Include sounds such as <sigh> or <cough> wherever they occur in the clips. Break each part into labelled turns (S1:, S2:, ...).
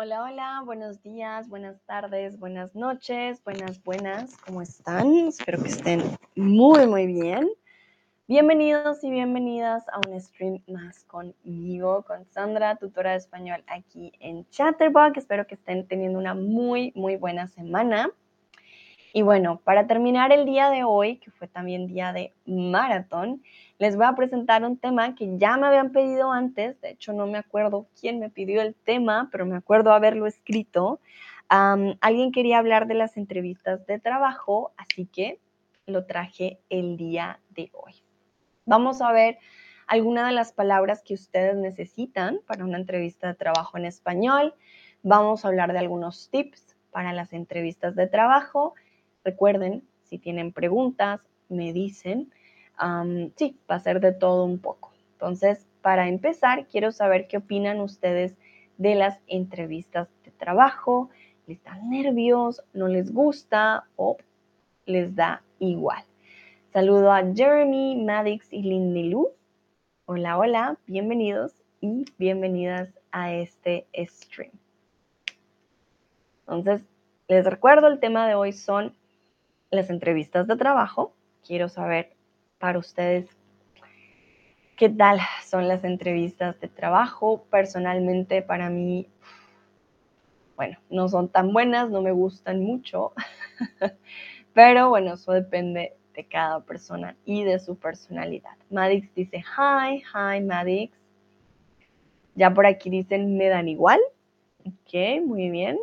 S1: Hola, hola, buenos días, buenas tardes, buenas noches, buenas, buenas, ¿cómo están? Espero que estén muy, muy bien. Bienvenidos y bienvenidas a un stream más conmigo, con Sandra, tutora de español aquí en Chatterbox. Espero que estén teniendo una muy, muy buena semana. Y bueno, para terminar el día de hoy, que fue también día de maratón, les voy a presentar un tema que ya me habían pedido antes. De hecho, no me acuerdo quién me pidió el tema, pero me acuerdo haberlo escrito. alguien quería hablar de las entrevistas de trabajo, así que lo traje el día de hoy. Vamos a ver algunas de las palabras que ustedes necesitan para una entrevista de trabajo en español. Vamos a hablar de algunos tips para las entrevistas de trabajo Recuerden, si tienen preguntas, me dicen. Sí, va a ser de todo un poco. Entonces, para empezar, quiero saber qué opinan ustedes de las entrevistas de trabajo. ¿Les dan nervios? ¿No les gusta? ¿O les da igual? Saludo a Jeremy, Maddox y Lindy Lu. Hola, hola, bienvenidos y bienvenidas a este stream. Entonces, les recuerdo, el tema de hoy son las entrevistas de trabajo. Quiero saber para ustedes qué tal son las entrevistas de trabajo. Personalmente, para mí, bueno, no son tan buenas, no me gustan mucho, <laughs> pero bueno, eso depende de cada persona y de su personalidad. Madix dice, hi, hi, Madix. Ya por aquí dicen, me dan igual. Ok, muy bien.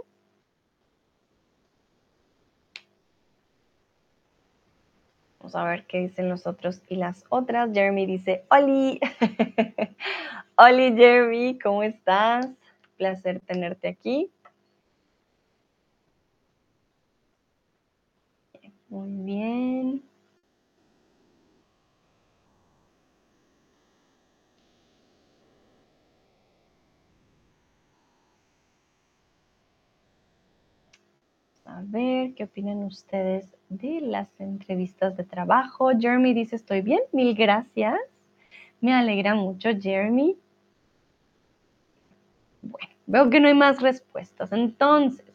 S1: Vamos a ver qué dicen los otros y las otras. Jeremy dice, Oli. <laughs> Oli, Jeremy, ¿cómo estás? Placer tenerte aquí. Muy bien. A ver, ¿qué opinan ustedes de las entrevistas de trabajo. Jeremy dice, estoy bien, mil gracias. Me alegra mucho, Jeremy. Bueno, veo que no hay más respuestas. Entonces,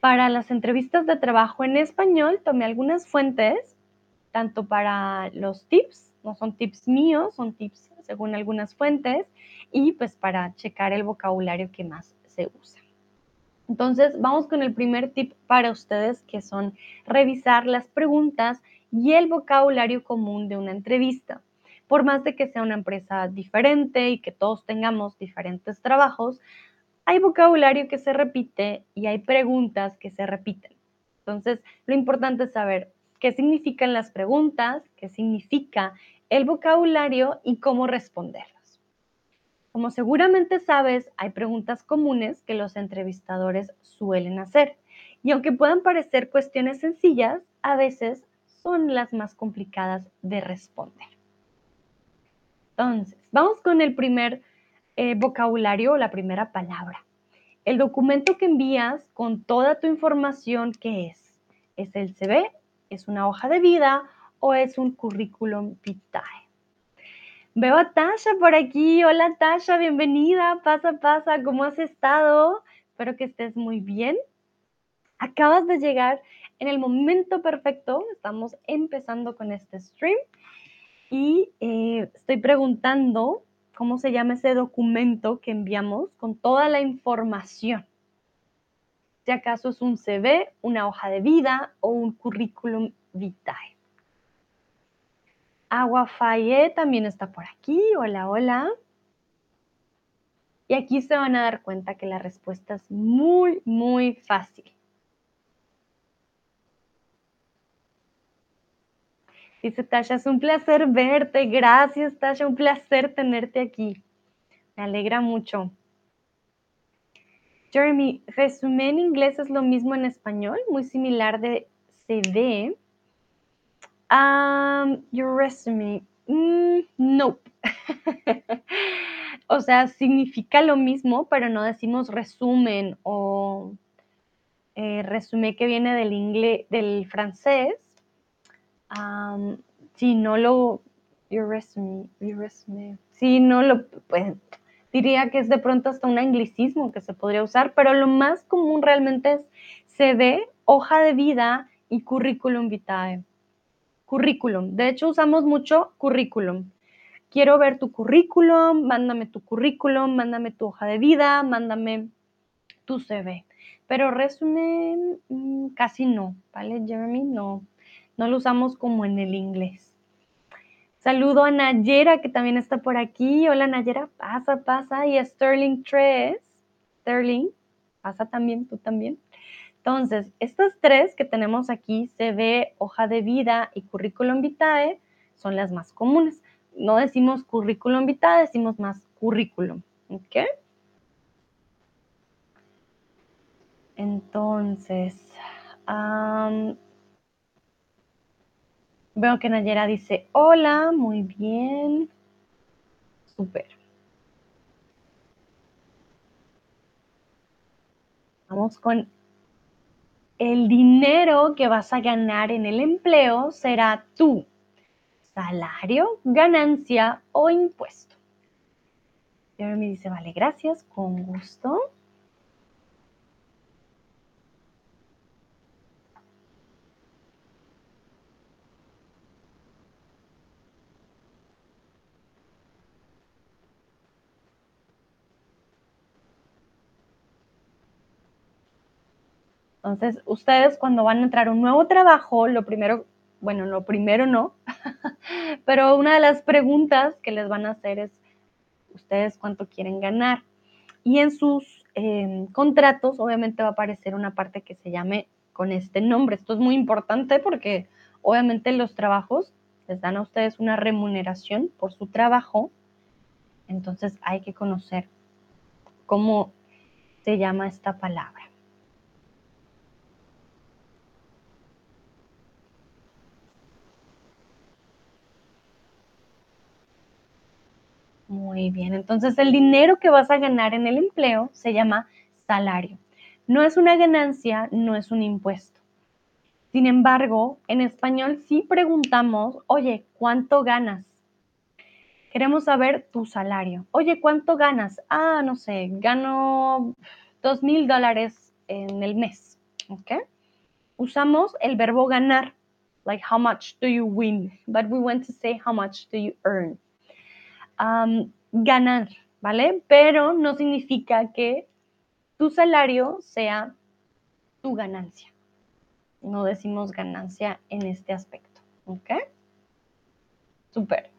S1: para las entrevistas de trabajo en español, tomé algunas fuentes, tanto para los tips, no son tips míos, son tips según algunas fuentes, y pues para checar el vocabulario que más se usa. Entonces, vamos con el primer tip para ustedes, que son revisar las preguntas y el vocabulario común de una entrevista. Por más de que sea una empresa diferente y que todos tengamos diferentes trabajos, hay vocabulario que se repite y hay preguntas que se repiten. Entonces, lo importante es saber qué significan las preguntas, qué significa el vocabulario y cómo responder. Como seguramente sabes, hay preguntas comunes que los entrevistadores suelen hacer. Y aunque puedan parecer cuestiones sencillas, a veces son las más complicadas de responder. Entonces, vamos con el primer eh, vocabulario o la primera palabra. El documento que envías con toda tu información, ¿qué es? ¿Es el CV? ¿Es una hoja de vida? ¿O es un currículum vitae? Veo a Tasha por aquí. Hola Tasha, bienvenida. Pasa, pasa. ¿Cómo has estado? Espero que estés muy bien. Acabas de llegar en el momento perfecto. Estamos empezando con este stream y eh, estoy preguntando cómo se llama ese documento que enviamos con toda la información. Si acaso es un CV, una hoja de vida o un currículum vitae. Agua Faye también está por aquí. Hola, hola. Y aquí se van a dar cuenta que la respuesta es muy, muy fácil. Dice Tasha, es un placer verte. Gracias, Tasha, un placer tenerte aquí. Me alegra mucho. Jeremy, resumen en inglés es lo mismo en español, muy similar de CD. Um, your resume. Mm, nope. <laughs> o sea, significa lo mismo, pero no decimos resumen o eh, resumen que viene del inglés, del francés. si no lo, your resume, your resume. Si no lo, pues, diría que es de pronto hasta un anglicismo que se podría usar, pero lo más común realmente es CV, hoja de vida y currículum vitae. Currículum. De hecho, usamos mucho currículum. Quiero ver tu currículum, mándame tu currículum, mándame tu hoja de vida, mándame tu CV. Pero resumen, mm, casi no, ¿vale, Jeremy? No, no lo usamos como en el inglés. Saludo a Nayera, que también está por aquí. Hola, Nayera, pasa, pasa. Y a Sterling 3. Sterling, pasa también, tú también. Entonces, estas tres que tenemos aquí, CV, hoja de vida y currículum vitae, son las más comunes. No decimos currículum vitae, decimos más currículum. ¿Ok? Entonces, veo que Nayera dice, hola, muy bien. Súper. Vamos con el dinero que vas a ganar en el empleo será tu salario, ganancia o impuesto. Jeremy dice, vale, gracias, con gusto. Entonces, ustedes cuando van a entrar a un nuevo trabajo, lo primero, bueno, lo primero no, <laughs> pero una de las preguntas que les van a hacer es, ¿ustedes cuánto quieren ganar? Y en sus em, contratos, obviamente va a aparecer una parte que se llame con este nombre. Esto es muy importante porque obviamente los trabajos les dan a ustedes una remuneración por su trabajo. Entonces hay que conocer cómo se llama esta palabra. Muy bien, entonces el dinero que vas a ganar en el empleo se llama salario. No es una ganancia, no es un impuesto. Sin embargo, en español sí preguntamos, oye, ¿cuánto ganas? Queremos saber tu salario. Oye, ¿cuánto ganas? Ah, no sé, gano dos mil dólares en el mes. ¿Ok? Usamos el verbo ganar, like how much do you win, but we want to say how much do you earn ganar, ¿vale? Pero no significa que tu salario sea tu ganancia. No decimos ganancia en este aspecto, ¿ok? Súper.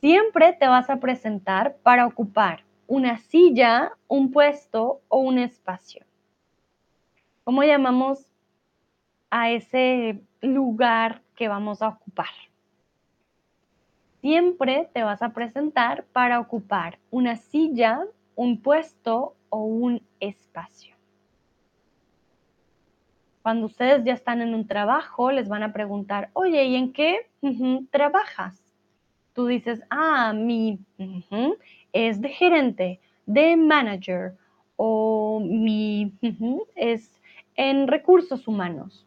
S1: Siempre te vas a presentar para ocupar una silla, un puesto o un espacio. ¿Cómo llamamos a ese lugar que vamos a ocupar? Siempre te vas a presentar para ocupar una silla, un puesto o un espacio. Cuando ustedes ya están en un trabajo, les van a preguntar, oye, ¿y en qué trabajas? Tú dices, ah, mi es de gerente, de manager o mi es en recursos humanos.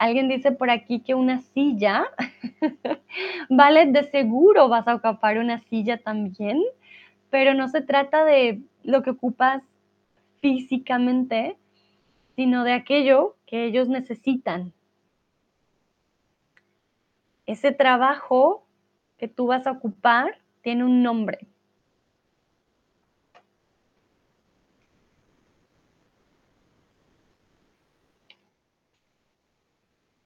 S1: Alguien dice por aquí que una silla, <laughs> vale, de seguro vas a ocupar una silla también, pero no se trata de lo que ocupas físicamente, sino de aquello que ellos necesitan. Ese trabajo que tú vas a ocupar tiene un nombre.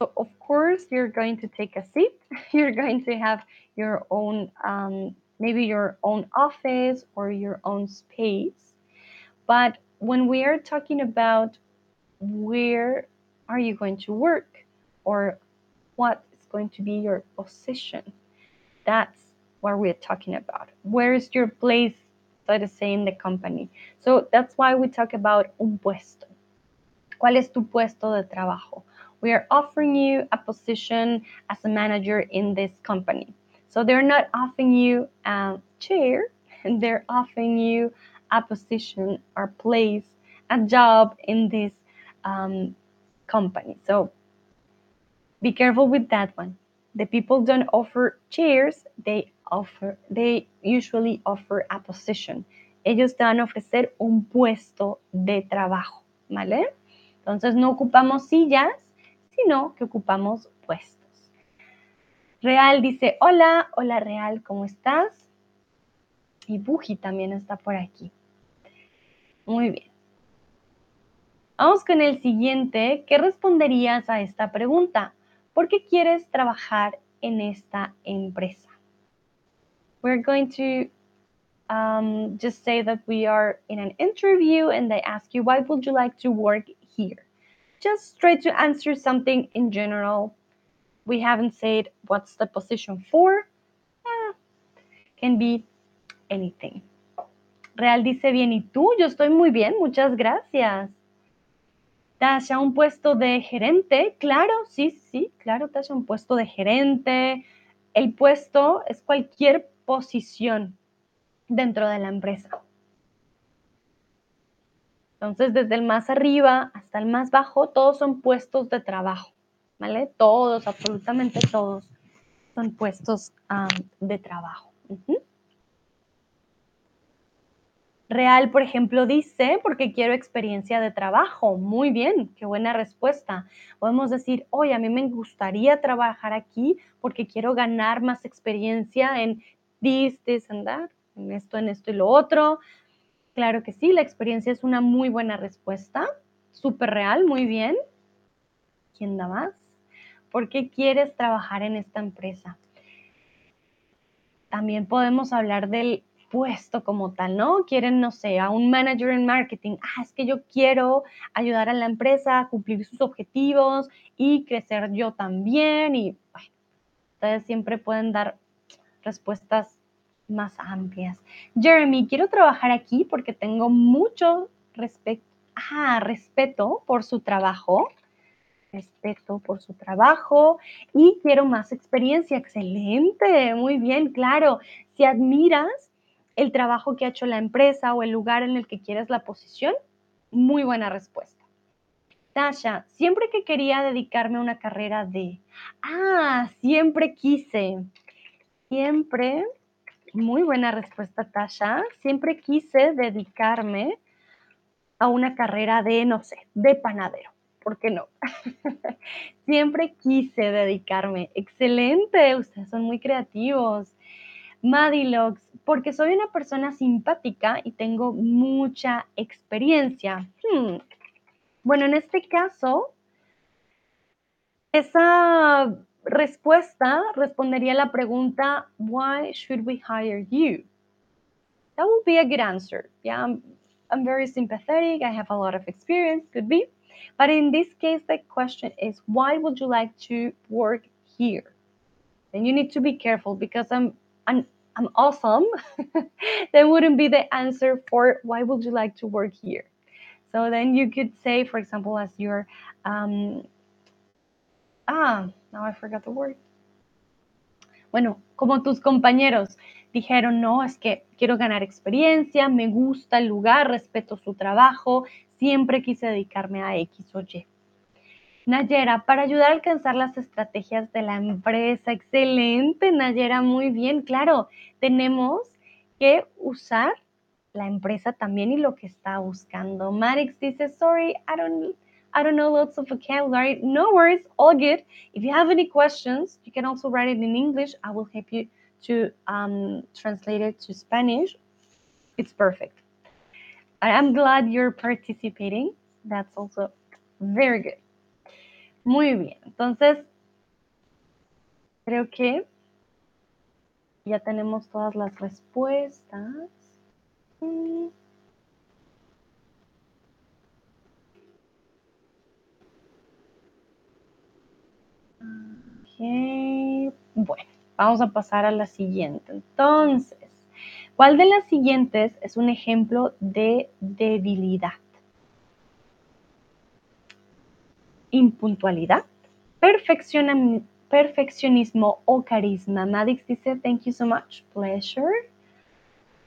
S1: So of course, you're going to take a seat. <laughs> You're going to have your own, um, maybe your own office or your own space. But when we are talking about where are you going to work or what is going to be your position, that's what we're talking about. Where is your place, so to say, in the company? So that's why we talk about un puesto. ¿Cuál es tu puesto de trabajo? We are offering you a position as a manager in this company. So they're not offering you a chair, they're offering you a position or place, a job in this um, company. So be careful with that one. the people don't offer chairs, they offer, they usually offer a position. Ellos te van a ofrecer un puesto de trabajo, ¿vale? Entonces no ocupamos sillas, sino que ocupamos puestos. Real dice, hola, hola Real, ¿cómo estás? Y Buji también está por aquí. Muy bien. Vamos con el siguiente. ¿Qué responderías a esta pregunta? ¿Por qué quieres trabajar en esta empresa? We're going to um, just say that we are in an interview and they ask you, why would you like to work here? Just try to answer something in general. We haven't said what's the position for. Ah, can be anything. Real dice bien, ¿y tú? Yo estoy muy bien, muchas gracias. Tasha, un puesto de gerente, claro, sí, sí, claro, Tasha, un puesto de gerente. El puesto es cualquier posición dentro de la empresa. Entonces, desde el más arriba hasta el más bajo, todos son puestos de trabajo, ¿vale? Todos, absolutamente todos son puestos de trabajo. Real, por ejemplo, dice, porque quiero experiencia de trabajo. Muy bien, qué buena respuesta. Podemos decir, oye, a mí me gustaría trabajar aquí porque quiero ganar más experiencia en this, this and that, en esto, en esto y lo otro. Claro que sí, la experiencia es una muy buena respuesta. Súper real, muy bien. ¿Quién da más? ¿Por qué quieres trabajar en esta empresa? También podemos hablar del puesto como tal, ¿no? Quieren, no sé, a un manager en marketing. Ah, es que yo quiero ayudar a la empresa a cumplir sus objetivos y crecer yo también. Y bueno, ustedes siempre pueden dar respuestas más amplias. Jeremy, quiero trabajar aquí porque tengo mucho respeto, ah, respeto por su trabajo respeto por su trabajo y quiero más experiencia. Excelente, muy bien, claro. Si admiras el trabajo que ha hecho la empresa o el lugar en el que quieres la posición? Muy buena respuesta. Tasha, siempre que quería dedicarme a una carrera de... Ah, siempre quise. Siempre, muy buena respuesta, Tasha. Siempre quise dedicarme a una carrera de, no sé, de panadero. ¿Por qué no? <laughs> siempre quise dedicarme. Excelente, ustedes son muy creativos. Madilogs, porque soy una persona simpática y tengo mucha experiencia. Hmm. Bueno, en este caso, esa respuesta respondería la pregunta, why should we hire you? That would be a good answer. Yeah, I'm, I'm very sympathetic. I have a lot of experience, could be. But in this case, the question is, why would you like to work here? And you need to be careful because I'm, I'm I'm awesome, <laughs> that wouldn't be the answer for why would you like to work here. So then you could say, for example, as your um, ah, now I forgot the word. Bueno, como tus compañeros dijeron, no, es que quiero ganar experiencia, me gusta el lugar, respeto su trabajo, siempre quise dedicarme a X o Y. Nayera, para ayudar a alcanzar las estrategias de la empresa. Excelente, Nayera, muy bien. Claro, tenemos que usar la empresa también y lo que está buscando. Marix dice, sorry, I don't, I don't know lots of vocabulary. No worries, all good. If you have any questions, you can also write it in English. I will help you to um, translate it to Spanish. It's perfect. I'm glad you're participating. That's also very good. Muy bien, entonces creo que ya tenemos todas las respuestas. Bueno, vamos a pasar a la siguiente. Entonces, ¿cuál de las siguientes es un ejemplo de debilidad? impuntualidad, perfeccionismo o carisma. Madix dice, thank you so much, pleasure.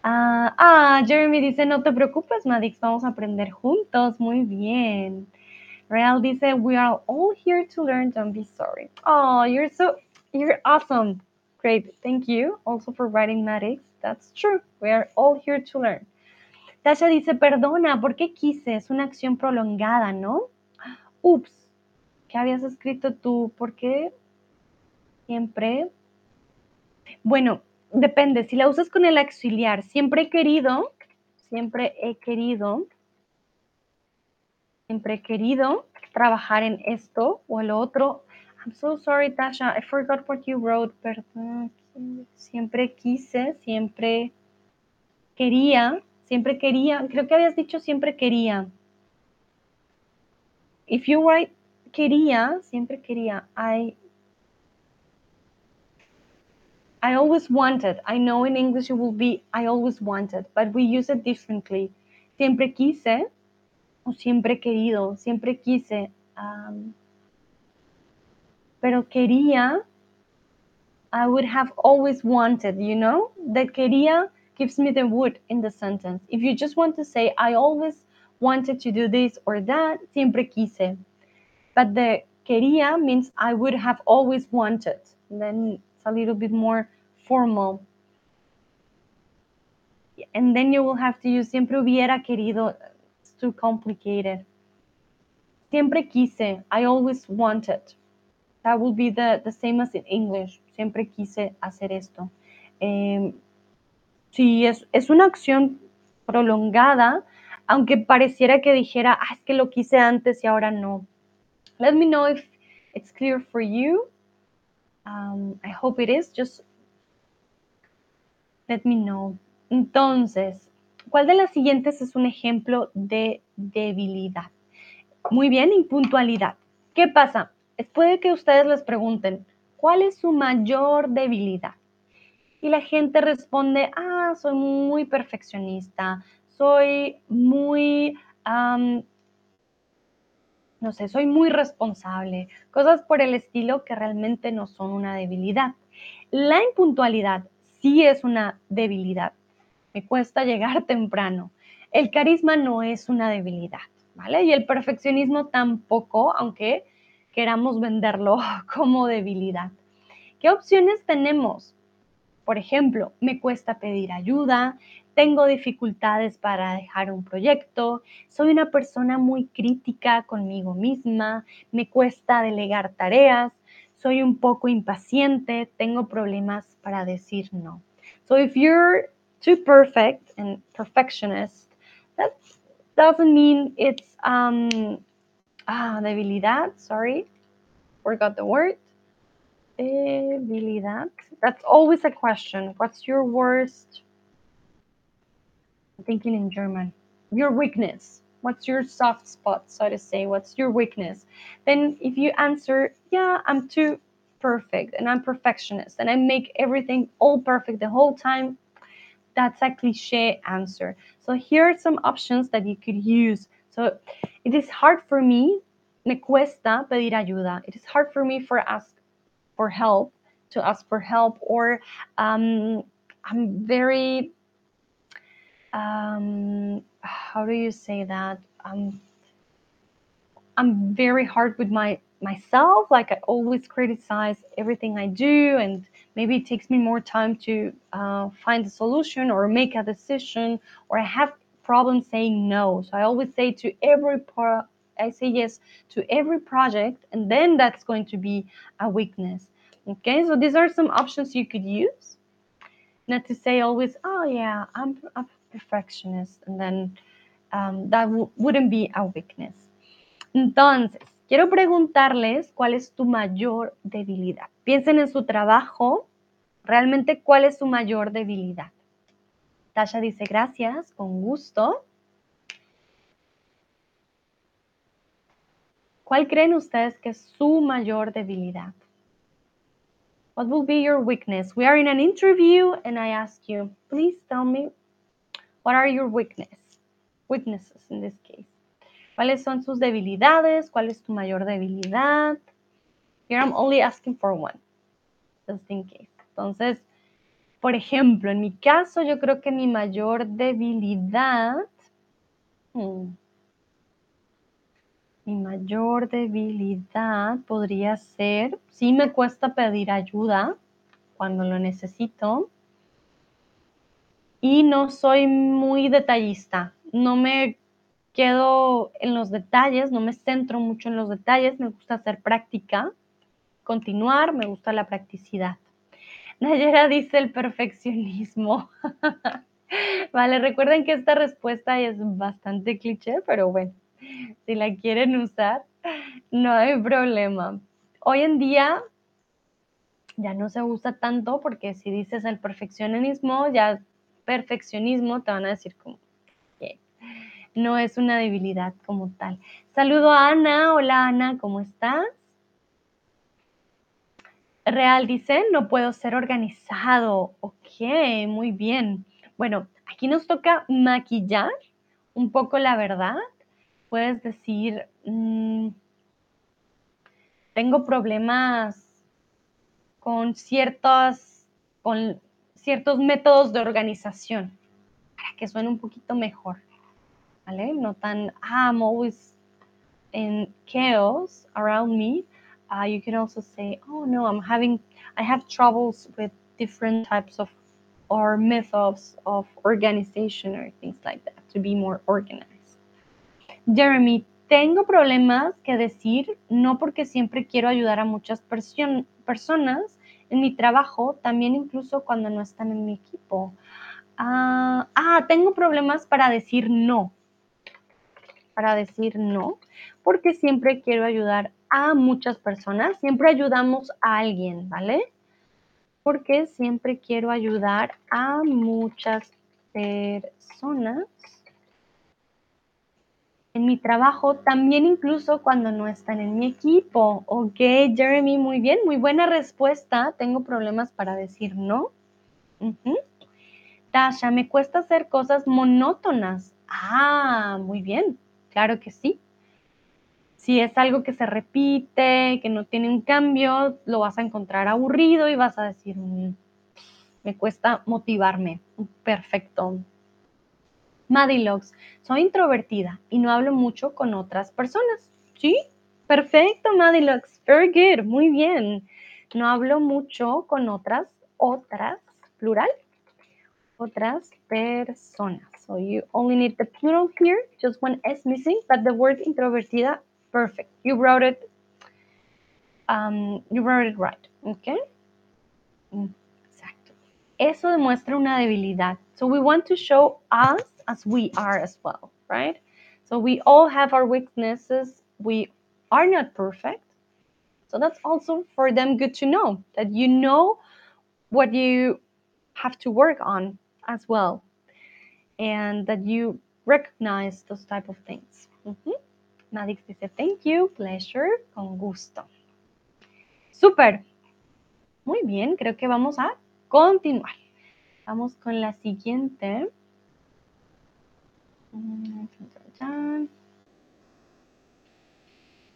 S1: ah, ah Jeremy dice, no te preocupes, Madix, vamos a aprender juntos. Muy bien. Real dice, we are all here to learn, don't be sorry. Oh, you're so, You're awesome. Great. Thank you also for writing Maddox. That's true. We are all here to learn. Tasha dice, perdona, ¿por qué quise? Es una acción prolongada, ¿no? Ups, ¿qué habías escrito tú? ¿Por qué siempre? Bueno, depende. Si la usas con el auxiliar, siempre he querido, siempre he querido, siempre he querido trabajar en esto o el otro. I'm so sorry, Tasha. I forgot what you wrote. Perdón. Siempre quise, siempre quería, siempre quería. Creo que habías dicho siempre quería. If you write quería, siempre quería. I I always wanted. I know in English it will be I always wanted, but we use it differently. Siempre quise o siempre querido, siempre quise. Um, pero quería, I would have always wanted, you know? that quería gives me the would in the sentence. If you just want to say, I always wanted to do this or that, siempre quise. But the quería means I would have always wanted. And then it's a little bit more formal. And then you will have to use siempre hubiera querido. Too complicated. Siempre quise. I always wanted. That will be the, the same as in English. Siempre quise hacer esto. Eh, sí, es, es una acción prolongada, aunque pareciera que dijera, ah, es que lo quise antes y ahora no. Let me know if it's clear for you. Um, I hope it is. Just let me know. Entonces, ¿cuál de las siguientes es un ejemplo de debilidad? Muy bien, impuntualidad. ¿Qué pasa? Puede que ustedes les pregunten, ¿cuál es su mayor debilidad? Y la gente responde, ah, soy muy perfeccionista, soy muy, no sé, soy muy responsable, cosas por el estilo que realmente no son una debilidad. La impuntualidad sí es una debilidad. Me cuesta llegar temprano. El carisma no es una debilidad, ¿vale? Y el perfeccionismo tampoco, aunque queramos venderlo <laughs> como debilidad. ¿Qué opciones tenemos? Por ejemplo, me cuesta pedir ayuda, tengo dificultades para dejar un proyecto, soy una persona muy crítica conmigo misma, me cuesta delegar tareas, soy un poco impaciente, tengo problemas para decir no. So if you're too perfect and perfectionist, that doesn't mean it's um, ah, debilidad, sorry, forgot the word. Debilidad. That's always a question. What's your worst? I'm thinking in German. Your weakness. What's your soft spot, so to say? What's your weakness? Then, if you answer, yeah, I'm too perfect and I'm perfectionist and I make everything all perfect the whole time, that's a cliche answer. So, here are some options that you could use. So, it is hard for me me cuesta pedir ayuda. It is hard for me for ask for help to ask for help, or um, I'm very um, how do you say that? Um, I'm very hard with my myself. Like I always criticize everything I do, and maybe it takes me more time to uh, find a solution or make a decision, or I have problems saying no. So I always say to every pro- I say yes to every project, and then that's going to be a weakness. Okay, so these are some options you could use. Not to say always, oh yeah, I'm a perfectionist, and then um, that wouldn't be a weakness. Entonces, quiero preguntarles cuál es tu mayor debilidad. Piensen en su trabajo, realmente cuál es su mayor debilidad. Tasha dice gracias, con gusto. ¿Cuál creen ustedes que es su mayor debilidad? What will be your weakness? We are in an interview and I ask you, please tell me what are your weakness? Weaknesses in this case. ¿Cuáles son sus debilidades? ¿Cuál es tu mayor debilidad? Here I'm only asking for one, just in case. Entonces, por ejemplo, en mi caso, yo creo que mi mayor debilidad. Hmm, Mi mayor debilidad podría ser, sí me cuesta pedir ayuda cuando lo necesito y no soy muy detallista. No me quedo en los detalles, no me centro mucho en los detalles, me gusta hacer práctica, continuar, me gusta la practicidad. Nayera dice el perfeccionismo. <laughs> vale, recuerden que esta respuesta es bastante cliché, pero bueno, si la quieren usar, no hay problema. Hoy en día ya no se usa tanto porque si dices el perfeccionismo, ya perfeccionismo te van a decir como no es una debilidad como tal. Saludo a Ana. Hola Ana, ¿cómo estás? Real dice, no puedo ser organizado. Ok, muy bien. Bueno, aquí nos toca maquillar un poco la verdad. Puedes decir, mm, tengo problemas con con ciertos métodos de organización para que suene un poquito mejor. ¿Vale? No tan, ah, I'm always in chaos around me. Uh, you can also say, oh no, I'm having, I have troubles with different types of or methods of organization or things like that to be more organized. Jeremy, tengo problemas que decir, no porque siempre quiero ayudar a muchas personas en mi trabajo, también incluso cuando no están en mi equipo. ah, ah tengo problemas para decir no. Para decir no, porque siempre quiero ayudar a muchas personas, siempre ayudamos a alguien, ¿vale? Porque siempre quiero ayudar a muchas personas en mi trabajo, también incluso cuando no están en mi equipo. Ok, Jeremy, muy bien, muy buena respuesta. Tengo problemas para decir no. Tasha, me cuesta hacer cosas monótonas. Ah, muy bien, claro que sí. Si es algo que se repite, que no tiene un cambio, lo vas a encontrar aburrido y vas a decir, mm, me cuesta motivarme. Perfecto. Madilox, soy introvertida y no hablo mucho con otras personas. ¿Sí? Perfecto, Madilox. Very good. Muy bien. No hablo mucho con otras, otras, plural, otras personas. So you only need the plural here, just one S missing, but the word introvertida Perfect. You wrote it. Um, you wrote it right. Okay. Exacto. Eso demuestra una debilidad. So we want to show us as we are as well, right? So we all have our weaknesses. We are not perfect. So that's also for them good to know that you know what you have to work on as well and that you recognize those type of things. Mm -hmm. Madix dice, thank you, pleasure, con gusto. Súper. Muy bien, creo que vamos a continuar. Vamos con la siguiente.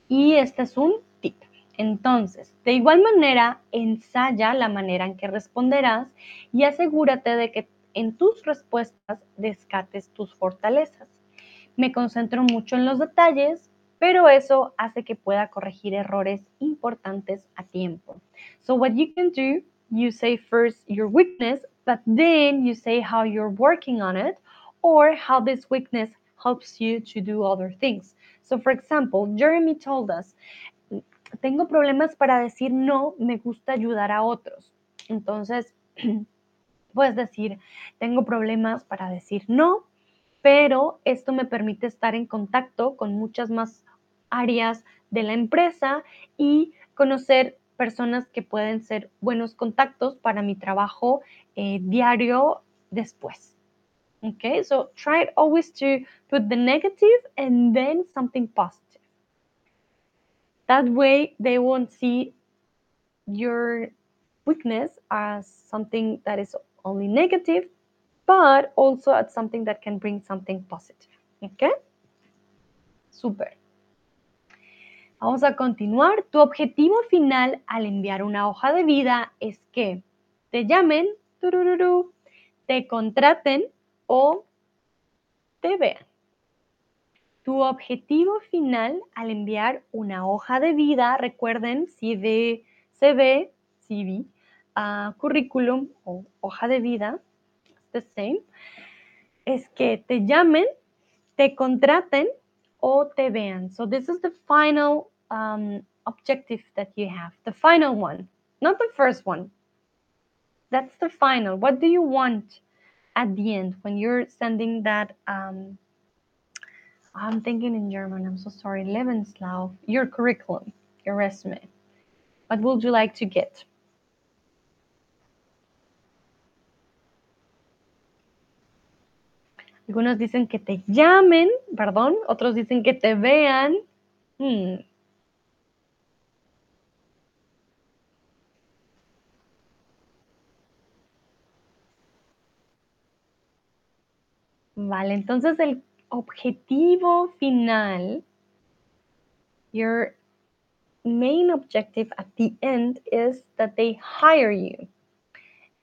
S1: Y este es un tip. Entonces, de igual manera, ensaya la manera en que responderás y asegúrate de que en tus respuestas descates tus fortalezas me concentro mucho en los detalles, pero eso hace que pueda corregir errores importantes a tiempo. So what you can do, you say first your weakness, but then you say how you're working on it or how this weakness helps you to do other things. So for example, Jeremy told us, tengo problemas para decir no, me gusta ayudar a otros. Entonces, <clears throat> puedes decir, tengo problemas para decir no, pero esto me permite estar en contacto con muchas más áreas de la empresa y conocer personas que pueden ser buenos contactos para mi trabajo eh, diario después. Okay, so try always to put the negative and then something positive. That way they won't see your weakness as something that is only negative, but also at something that can bring something positive. ¿Ok? Súper. Vamos a continuar. Tu objetivo final al enviar una hoja de vida es que te llamen, te contraten o te vean. Tu objetivo final al enviar una hoja de vida, recuerden, CV, CV, CV, uh, currículum o hoja de vida, the same, es que te llamen, te contraten o te vean. So this is the final um, objective that you have, the final one, not the first one. That's the final. What do you want at the end when you're sending that? Um, I'm thinking in German. I'm so sorry. Lebenslauf, your curriculum, your resume. What would you like to get? Algunos dicen que te llamen, perdón, otros dicen que te vean. Hmm. Vale, entonces el objetivo final, your main objective at the end is that they hire you.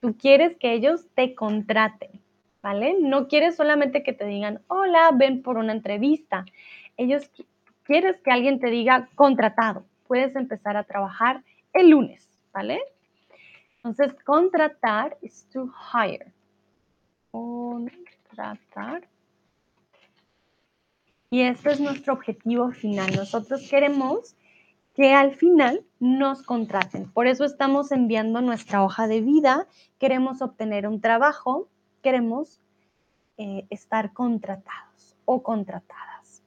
S1: Tú quieres que ellos te contraten, ¿vale? No quieres solamente que te digan, hola, ven por una entrevista. Ellos quieres que alguien te diga contratado. Puedes empezar a trabajar el lunes, ¿vale? Entonces, contratar is to hire. Contratar. Y este es nuestro objetivo final. Nosotros queremos que al final nos contraten. Por eso estamos enviando nuestra hoja de vida, queremos obtener un trabajo, queremos eh, estar contratados o contratadas.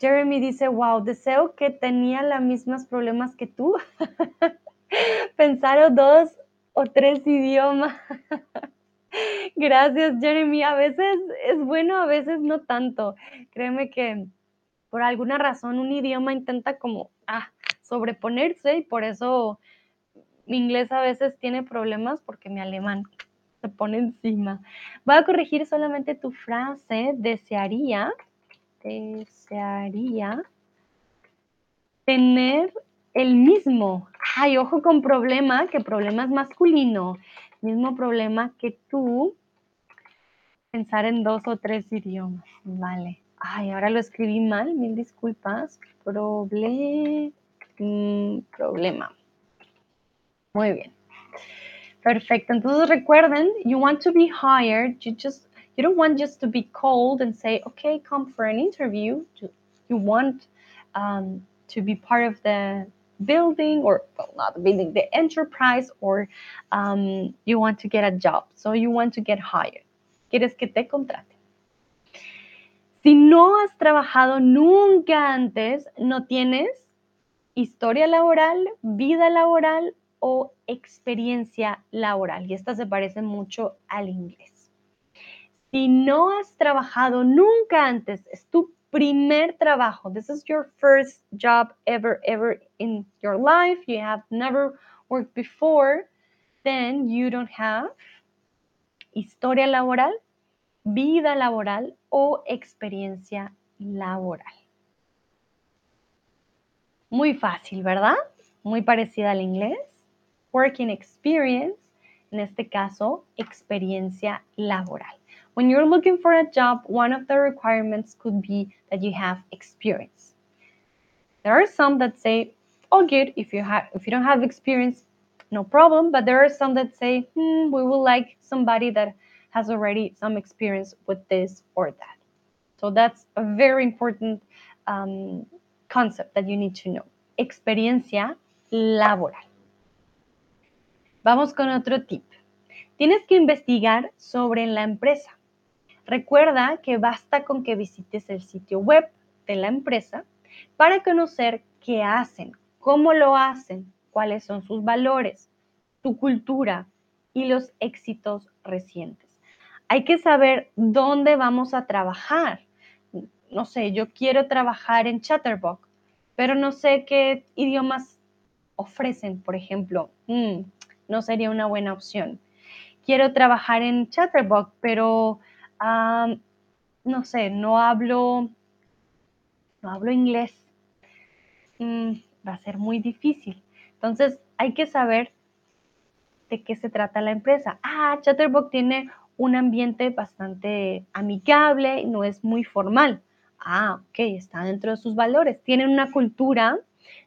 S1: Jeremy dice, wow, deseo que tenía los mismos problemas que tú. <laughs> Pensaron dos o tres idiomas. <laughs> Gracias, Jeremy. A veces es bueno, a veces no tanto. Créeme que por alguna razón un idioma intenta como ah, sobreponerse y por eso mi inglés a veces tiene problemas porque mi alemán se pone encima. Voy a corregir solamente tu frase, desearía, desearía tener el mismo. Ay, ojo con problema, que problema es masculino mismo problema que tú pensar en dos o tres idiomas. Vale. Ay, ahora lo escribí mal, mil disculpas. Proble problema. Muy bien. Perfecto. Entonces recuerden, you want to be hired. You just you don't want just to be called and say, okay, come for an interview. You want um, to be part of the building or well, not building the enterprise or um, you want to get a job so you want to get hired quieres que te contraten si no has trabajado nunca antes no tienes historia laboral vida laboral o experiencia laboral y esta se parece mucho al inglés si no has trabajado nunca antes es tu primer trabajo. This is your first job ever, ever in your life. You have never worked before. Then you don't have historia laboral, vida laboral o experiencia laboral. Muy fácil, ¿verdad? Muy parecida al inglés. Working experience, en este caso, experiencia laboral. When you're looking for a job, one of the requirements could be that you have experience. There are some that say, "Oh, good. If you have, if you don't have experience, no problem." But there are some that say, hmm, "We would like somebody that has already some experience with this or that." So that's a very important um, concept that you need to know. Experiencia laboral. Vamos con otro tip. Tienes que investigar sobre la empresa. Recuerda que basta con que visites el sitio web de la empresa para conocer qué hacen, cómo lo hacen, cuáles son sus valores, su cultura y los éxitos recientes. Hay que saber dónde vamos a trabajar. No sé, yo quiero trabajar en Chatterbox, pero no sé qué idiomas ofrecen, por ejemplo. Mm, no sería una buena opción. Quiero trabajar en Chatterbox, pero no sé, no hablo, no hablo inglés. Mm, va a ser muy difícil. Entonces, hay que saber de qué se trata la empresa. Ah, Chatterbox tiene un ambiente bastante amigable, no es muy formal. Ah, ok, está dentro de sus valores. Tienen una cultura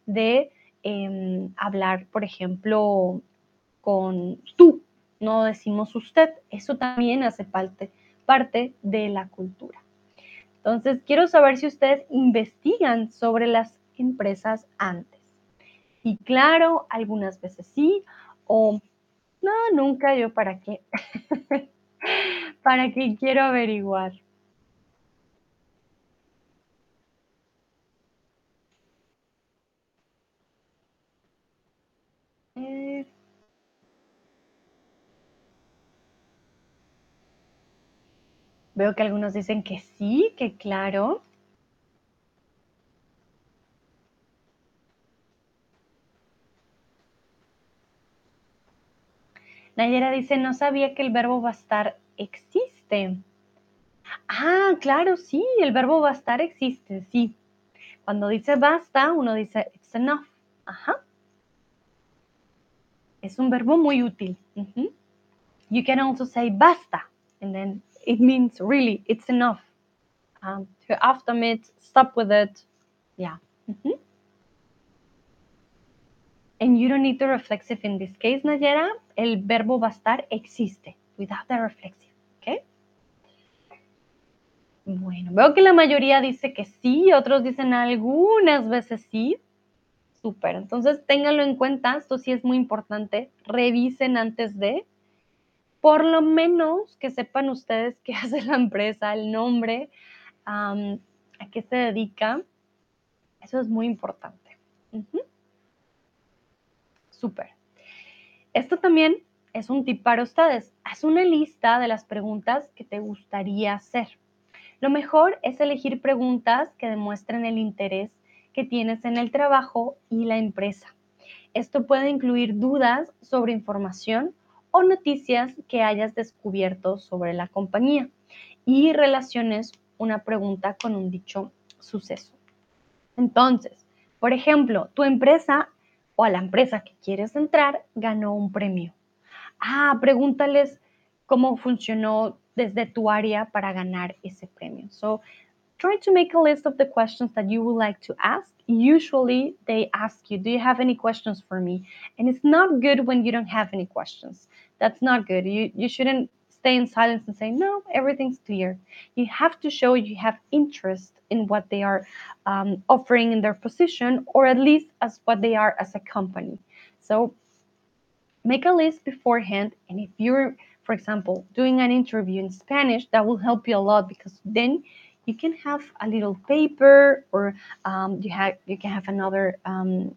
S1: de em, hablar, por ejemplo, con tú, no decimos usted. Eso también hace parte, parte de la cultura. Entonces, quiero saber si ustedes investigan sobre las empresas antes. Y claro, algunas veces sí, o no, nunca yo para qué. <laughs> ¿Para qué quiero averiguar? Eh, veo que algunos dicen que sí, que claro. Nayera dice, no sabía que el verbo bastar existe. Ah, claro, sí, el verbo bastar existe, sí. Cuando dice basta, uno dice it's enough. Ajá. Es un verbo muy útil. You can also say basta, and then it means really, it's enough. Um, to stop with it. Yeah. And you don't need the reflexive in this case, Nayera. El verbo bastar existe without the reflexive. ¿Ok? Bueno, veo que la mayoría dice que sí, otros dicen algunas veces sí. Súper. Entonces, ténganlo en cuenta. Esto sí es muy importante. Revisen antes de. Por lo menos que sepan ustedes qué <laughs> hace la empresa, el nombre, a qué se dedica. Eso es muy importante. Súper. Esto también es un tip para ustedes. Haz una lista de las preguntas que te gustaría hacer. Lo mejor es elegir preguntas que demuestren el interés que tienes en el trabajo y la empresa. Esto puede incluir dudas sobre información o noticias que hayas descubierto sobre la compañía y relaciones una pregunta con un dicho suceso. Entonces, por ejemplo, tu empresa o a la empresa que quieres entrar ganó un premio. Ah, pregúntales cómo funcionó desde tu área para ganar ese premio. Try to make a list of the questions that you would like to ask. Usually, they ask you, Do you have any questions for me? And it's not good when you don't have any questions. That's not good. You, you shouldn't stay in silence and say, No, everything's clear. You have to show you have interest in what they are um, offering in their position, or at least as what they are as a company. So make a list beforehand. And if you're, for example, doing an interview in Spanish, that will help you a lot because then you can have a little paper or um, you have you can have another um,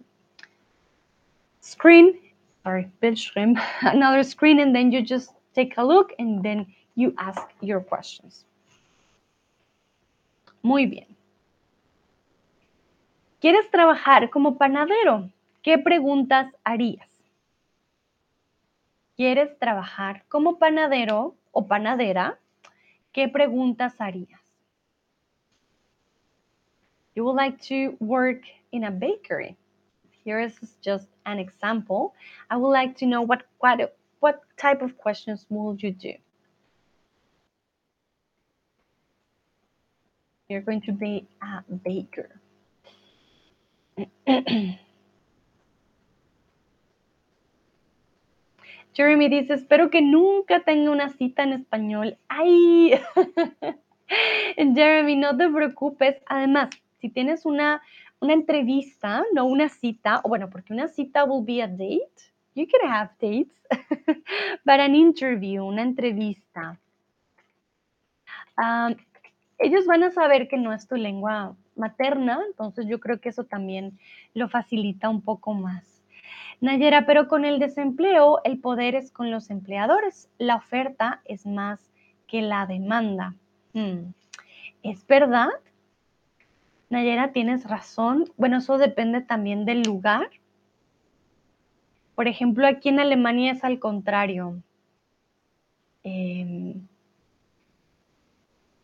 S1: screen sorry Bildschirm, <laughs> another screen and then you just take a look and then you ask your questions Muy bien. ¿Quieres trabajar como panadero? ¿Qué preguntas harías? ¿Quieres trabajar como panadero o panadera? ¿Qué preguntas harías? You would like to work in a bakery. Here is just an example. I would like to know what, what, what type of questions will you do? You're going to be a baker. <clears throat> Jeremy dice, espero que nunca tenga una cita en español. ¡Ay! <laughs> Jeremy, no te preocupes. Además, si tienes una, una entrevista, no una cita, o bueno, porque una cita will be a date. You can have dates. <laughs> But an interview, una entrevista. Um, ellos van a saber que no es tu lengua materna, entonces yo creo que eso también lo facilita un poco más. Nayera, pero con el desempleo el poder es con los empleadores, la oferta es más que la demanda. Hmm. ¿Es verdad? Nayera, tienes razón. Bueno, eso depende también del lugar. Por ejemplo, aquí en Alemania es al contrario. Eh,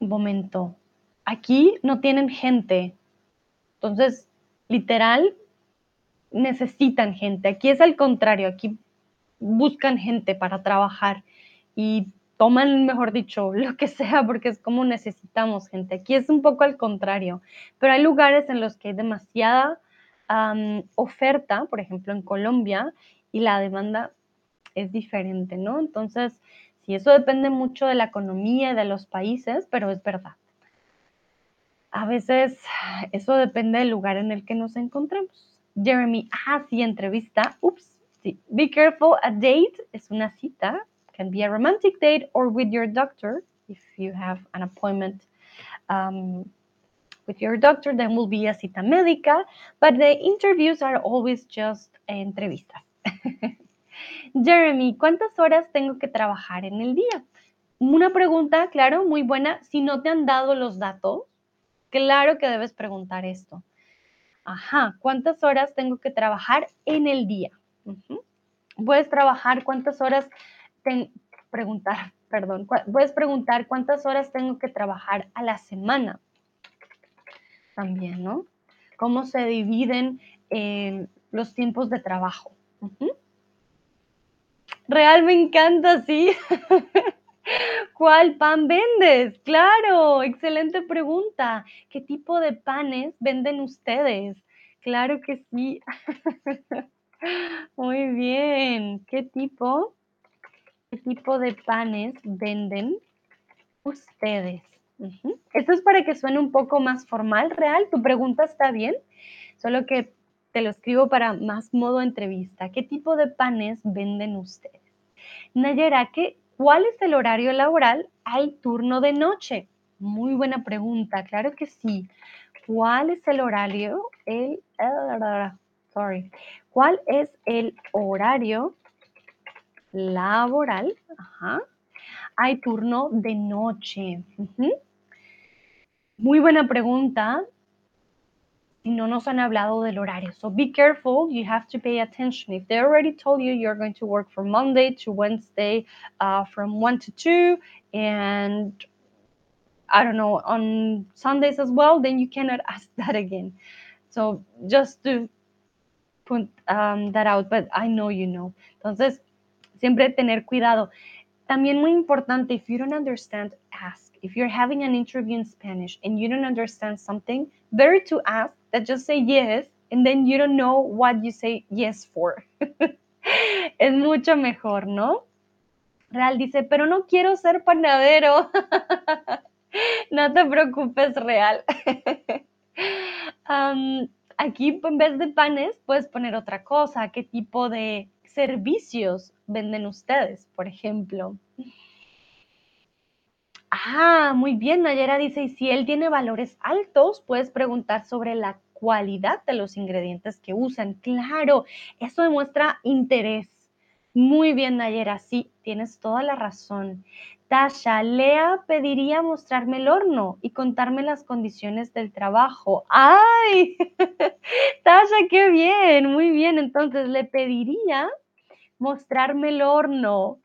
S1: momento, aquí no tienen gente. Entonces, literal, necesitan gente. Aquí es al contrario, aquí buscan gente para trabajar y toman, mejor dicho, <laughs> lo que sea, porque es como necesitamos gente. Aquí es un poco al contrario, pero hay lugares en los que hay demasiada oferta, por ejemplo, en Colombia, y la demanda es diferente, ¿no? Entonces, sí, eso depende mucho de la economía y de los países, pero es verdad. A veces eso depende del lugar en el que nos encontramos. Jeremy, ah, sí, entrevista. Ups, sí. Be careful, a date es una cita. Can be a romantic date or with your doctor if you have an appointment um, with your doctor, then will be a cita médica. But the interviews are always just entrevistas. <laughs> Jeremy, ¿cuántas horas tengo que trabajar en el día? Una pregunta, claro, muy buena. Si no te han dado los datos, claro que debes preguntar esto. Ajá, ¿cuántas horas tengo que trabajar en el día? Puedes trabajar cuántas horas, preguntar, <laughs> perdón, puedes preguntar cuántas horas tengo que trabajar a la semana. También, ¿no? ¿Cómo se dividen eh, los tiempos de trabajo? Real me encanta, sí. <laughs> ¿Cuál pan vendes? Claro, excelente pregunta. ¿Qué tipo de panes venden ustedes? Claro que sí. <laughs> Muy bien. ¿Qué tipo? ¿Qué tipo de panes venden ustedes? Esto es para que suene un poco más formal, real. Tu pregunta está bien, solo que te lo escribo para más modo entrevista. ¿Qué tipo de panes venden ustedes? Nayera, ¿qué, ¿cuál es el horario laboral? Hay turno de noche. Muy buena pregunta, claro que sí. ¿Cuál es el horario? El, sorry. ¿Cuál es el horario laboral? Hay turno de noche. Muy buena pregunta no nos han hablado del horario. So be careful, you have to pay attention. If they already told you you're going to work from Monday to Wednesday uh, from 1 to 2 and I don't know, on Sundays as well, then you cannot <laughs> ask that again. So just to put um, that out, but I know you know. Entonces, siempre tener cuidado. También muy importante, if you don't understand, ask. If you're having an interview in Spanish and you don't understand something, better to ask that just say yes and then you don't know what you say yes for. <laughs> es mucho mejor, ¿no? Real dice, pero no quiero ser panadero. <laughs> no te preocupes, Real. <laughs> aquí en vez de panes puedes poner otra cosa. ¿Qué tipo de servicios venden ustedes, por ejemplo? Ah, muy bien, Nayera dice, y si él tiene valores altos, puedes preguntar sobre la cualidad de los ingredientes que usan. Claro, eso demuestra interés. Muy bien, Nayera, sí, tienes toda la razón. Tasha, Lea pediría mostrarme el horno y contarme las condiciones del trabajo. ¡Ay! <laughs> Tasha, qué bien, muy bien. Entonces le pediría mostrarme el horno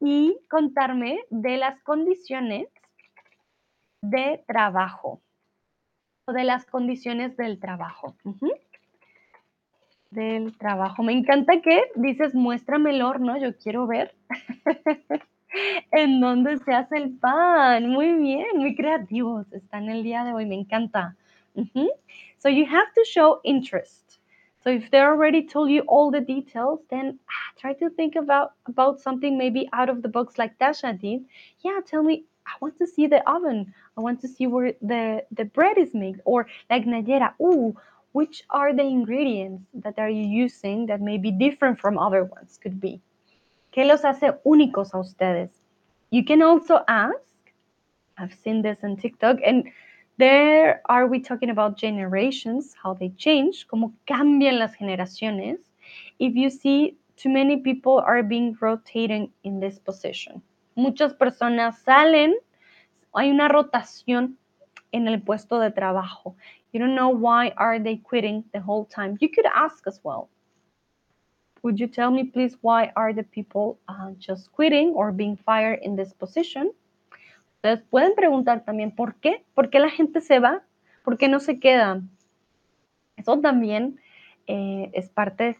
S1: y contarme de las condiciones de trabajo o de las condiciones del trabajo. Del trabajo. Me encanta que dices, muéstrame el horno, yo quiero ver <laughs> en dónde se hace el pan. Muy bien, muy creativos están el día de hoy, me encanta. So you have to show interest. So if they already told you all the details, then ah, try to think about about something maybe out of the box like Dasha did. Yeah, tell me. I want to see the oven. I want to see where the the bread is made. Or like Nayera, ooh, which are the ingredients that are you using that may be different from other ones? Could be. ¿Qué los hace únicos a ustedes? You can also ask. I've seen this on TikTok and There are we talking about generations, how they change, cómo cambian las generaciones. If you see too many people are being rotated in this position. Muchas personas salen, hay una rotación en el puesto de trabajo. You don't know why are they quitting the whole time. You could ask as well. Would you tell me please why are the people uh, just quitting or being fired in this position? Ustedes pueden preguntar también por qué, por qué la gente se va, por qué no se queda. Eso también eh, es parte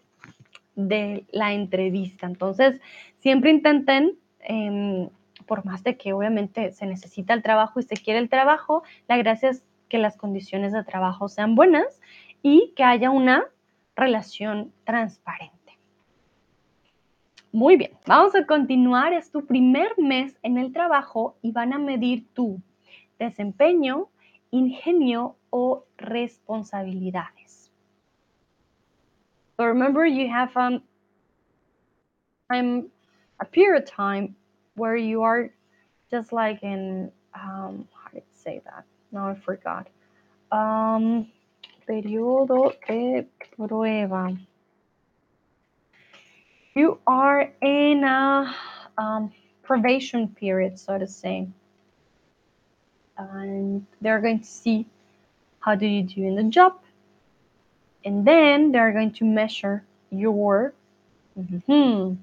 S1: de la entrevista. Entonces, siempre intenten em, por más de que obviamente se necesita el trabajo y se quiere el trabajo, la gracia es que las condiciones de trabajo sean buenas y que haya una relación transparente. Muy bien, vamos a continuar. Es tu primer mes en el trabajo y van a medir tu desempeño, ingenio o responsabilidades. So remember you have um, a period of time where you are just like in, um, how did I say that? No, I forgot. Um, periodo de prueba. You are in a um, probation period, so to say. And they're going to see how do you do in the job. And then they're going to measure your mhm.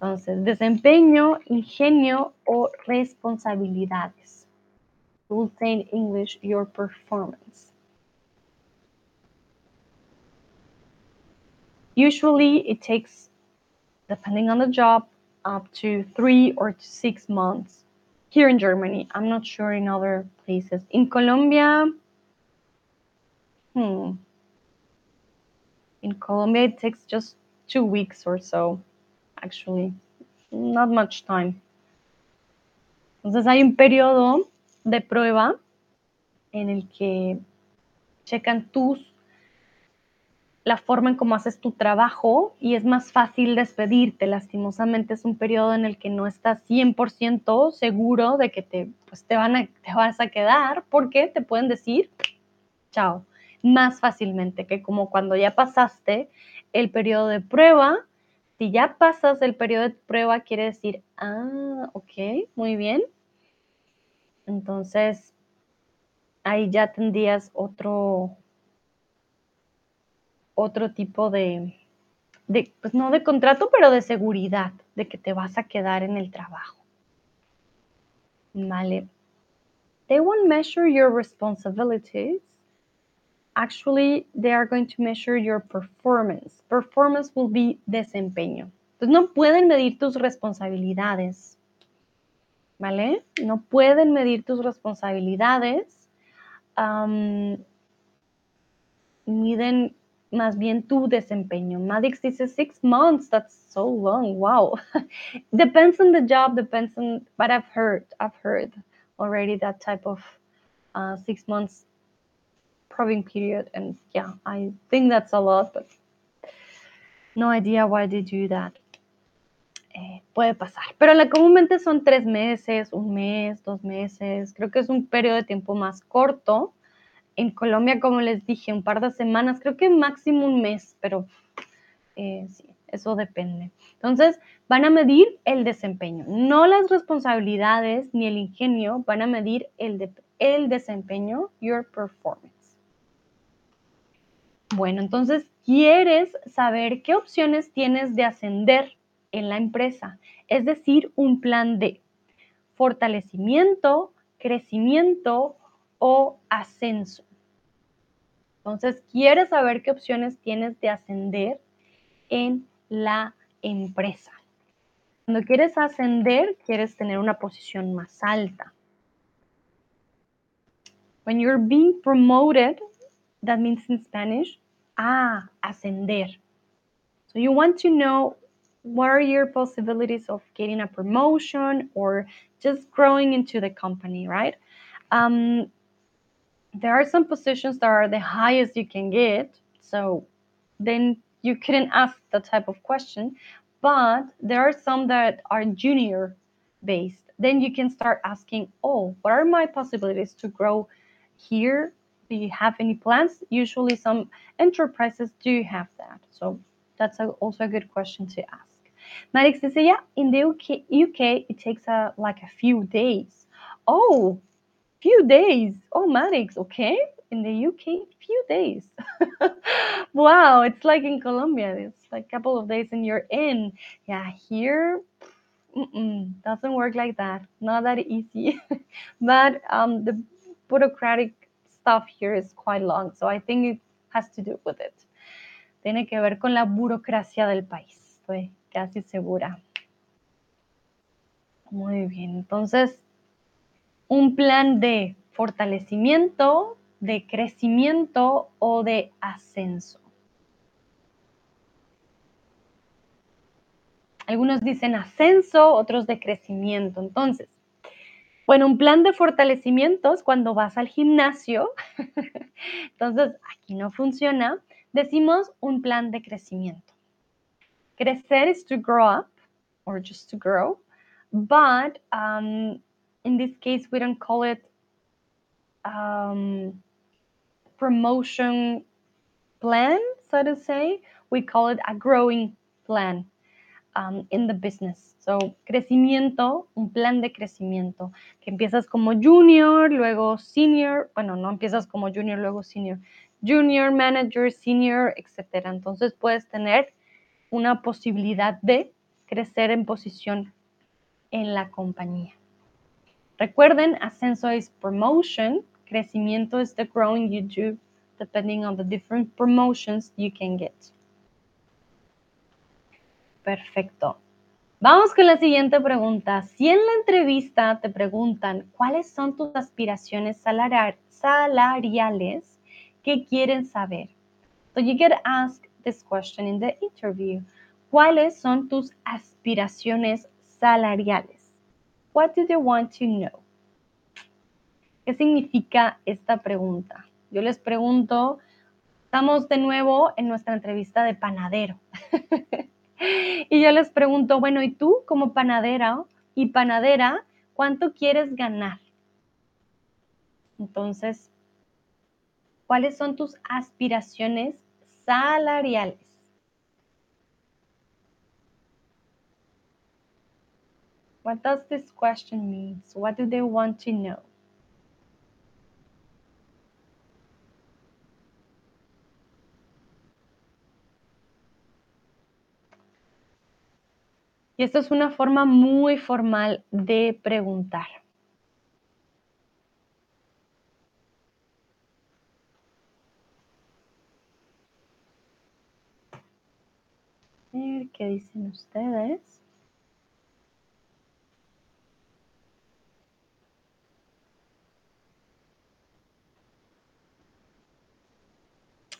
S1: Entonces, desempeño, ingenio o responsabilidades. We'll say in English your performance. Usually it takes, depending on the job, up to three or to six months here in Germany. I'm not sure in other places. In Colombia, hmm. In Colombia, it takes just two weeks or so, actually. Not much time. Entonces hay un periodo de prueba en el que checan tus la forma en cómo haces tu trabajo y es más fácil despedirte. Lastimosamente es un periodo en el que no estás 100% seguro de que te, pues te, van te vas a quedar porque te pueden decir chao más fácilmente que como cuando ya pasaste el periodo de prueba. Si ya pasas el periodo de prueba, quiere decir, ah, ok, muy bien. Entonces, ahí ya tendrías otro, otro tipo de, pues no de contrato, pero de seguridad, de que te vas a quedar en el trabajo. Vale. They won't measure your responsibilities. Actually, they are going to measure your performance. Performance will be desempeño. Entonces, no pueden medir tus responsabilidades. ¿Vale? No pueden medir tus responsabilidades. Um, miden más bien tu desempeño. Madix dice six months, that's so long, wow. <laughs> depends on the job, depends on, but I've heard, I've heard already that type of uh, six months probing period. And yeah, I think that's a lot, but no idea why they do that. Eh, puede pasar, pero la comúnmente son tres meses, un mes, dos meses. Creo que es un periodo de tiempo más corto en Colombia, como les dije, un par de semanas, creo que máximo un mes, pero eh, sí, eso depende. Entonces, van a medir el desempeño, no las responsabilidades ni el ingenio, van a medir el, el desempeño, your performance. Bueno, entonces, ¿quieres saber qué opciones tienes de ascender en la empresa? Es decir, un plan de fortalecimiento, crecimiento o ascenso. Entonces, quieres saber qué opciones tienes de ascender en la empresa. Cuando quieres ascender, quieres tener una posición más alta. When you're being promoted, that means in Spanish, ah, ascender. So you want to know what are your possibilities of getting a promotion or just growing into the company, right? Um, there are some positions that are the highest you can get. So then you couldn't ask that type of question. But there are some that are junior based. Then you can start asking, oh, what are my possibilities to grow here? Do you have any plans? Usually, some enterprises do have that. So that's a, also a good question to ask. Madix says, yeah, in the UK, UK it takes a, like a few days. Oh, few days. Oh, Madix, okay. In the UK, few days. <laughs> wow, it's like in Colombia. It's like a couple of days and you're in. Yeah, here mm-mm, doesn't work like that. Not that easy. <laughs> but um, the bureaucratic stuff here is quite long, so I think it has to do with it. Tiene que ver con la burocracia del país. Estoy casi segura. Muy bien, entonces, un plan de fortalecimiento, de crecimiento o de ascenso. Algunos dicen ascenso, otros de crecimiento. Entonces, bueno, un plan de fortalecimiento es cuando vas al gimnasio. <laughs> Entonces, aquí no funciona. Decimos un plan de crecimiento. Crecer is to grow up or just to grow. But um, in this case, we don't call it um, promotion plan, so to say. We call it a growing plan um, in the business. So, crecimiento, un plan de crecimiento, que empiezas como junior, luego senior, bueno, no empiezas como junior, luego senior, junior, manager, senior, etc. Entonces puedes tener una posibilidad de crecer en posición en la compañía. Recuerden, ascenso es promotion, crecimiento es the growing you do depending on the different promotions you can get. Perfecto. Vamos con la siguiente pregunta. Si en la entrevista te preguntan cuáles son tus aspiraciones salariales, ¿qué quieren saber? So you get asked this question in the interview. ¿Cuáles son tus aspiraciones salariales? What do they want to know? ¿Qué significa esta pregunta? Yo les pregunto, estamos de nuevo en nuestra entrevista de panadero. <laughs> y yo les pregunto, bueno, ¿y tú como panadera y panadera, cuánto quieres ganar? Entonces, ¿cuáles son tus aspiraciones salariales? What does this question mean? What do they want to know? Y esto es una forma muy formal de preguntar. Qué dicen ustedes.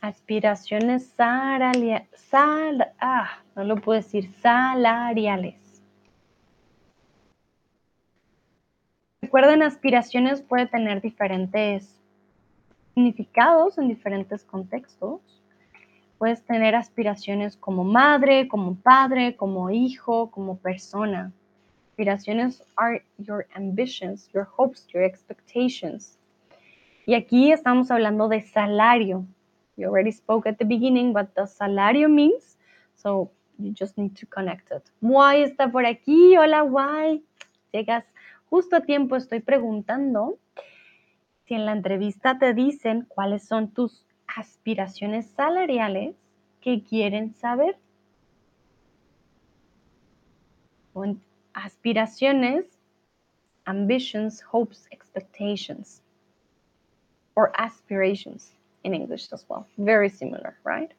S1: Aspiraciones salariales. Sal, ah, no lo puedo decir. Salariales. Recuerden, aspiraciones puede tener diferentes significados en diferentes contextos. Puedes tener aspiraciones como madre, como padre, como hijo, como persona. Aspiraciones are your ambitions, your hopes, your expectations. Y aquí estamos hablando de salario. You already spoke at the beginning what the salario means, so you just need to connect it. Why está por aquí. Hola, Why. Llegas justo a tiempo. Estoy preguntando si en la entrevista te dicen cuáles son tus aspiraciones salariales que quieren saber. aspiraciones, ambitions, hopes, expectations, or aspirations in English as well. Very similar, right?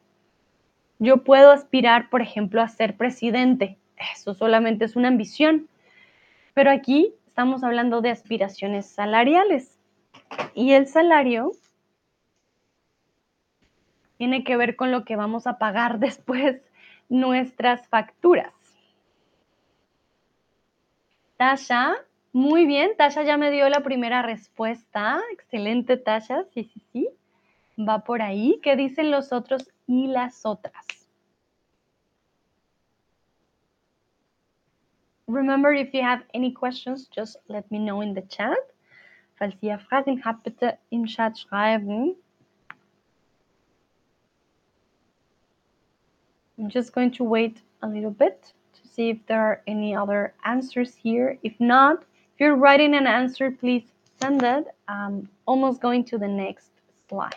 S1: Yo puedo aspirar, por ejemplo, a ser presidente. Eso solamente es una ambición. Pero aquí estamos hablando de aspiraciones salariales. Y el salario tiene que ver con lo que vamos a pagar <laughs> después nuestras facturas. Tasha, muy bien, Tasha ya me dio la primera respuesta. Excelente, Tasha, sí, sí, sí. Va por ahí. ¿Qué dicen los otros y las otras? Remember, if you have any questions, just let me know in the chat. Falls ihr Fragen habt, bitte im Chat schreiben. I'm just going to wait a little bit to see if there are any other answers here. If not, if you're writing an answer, please send it. I'm almost going to the next slide.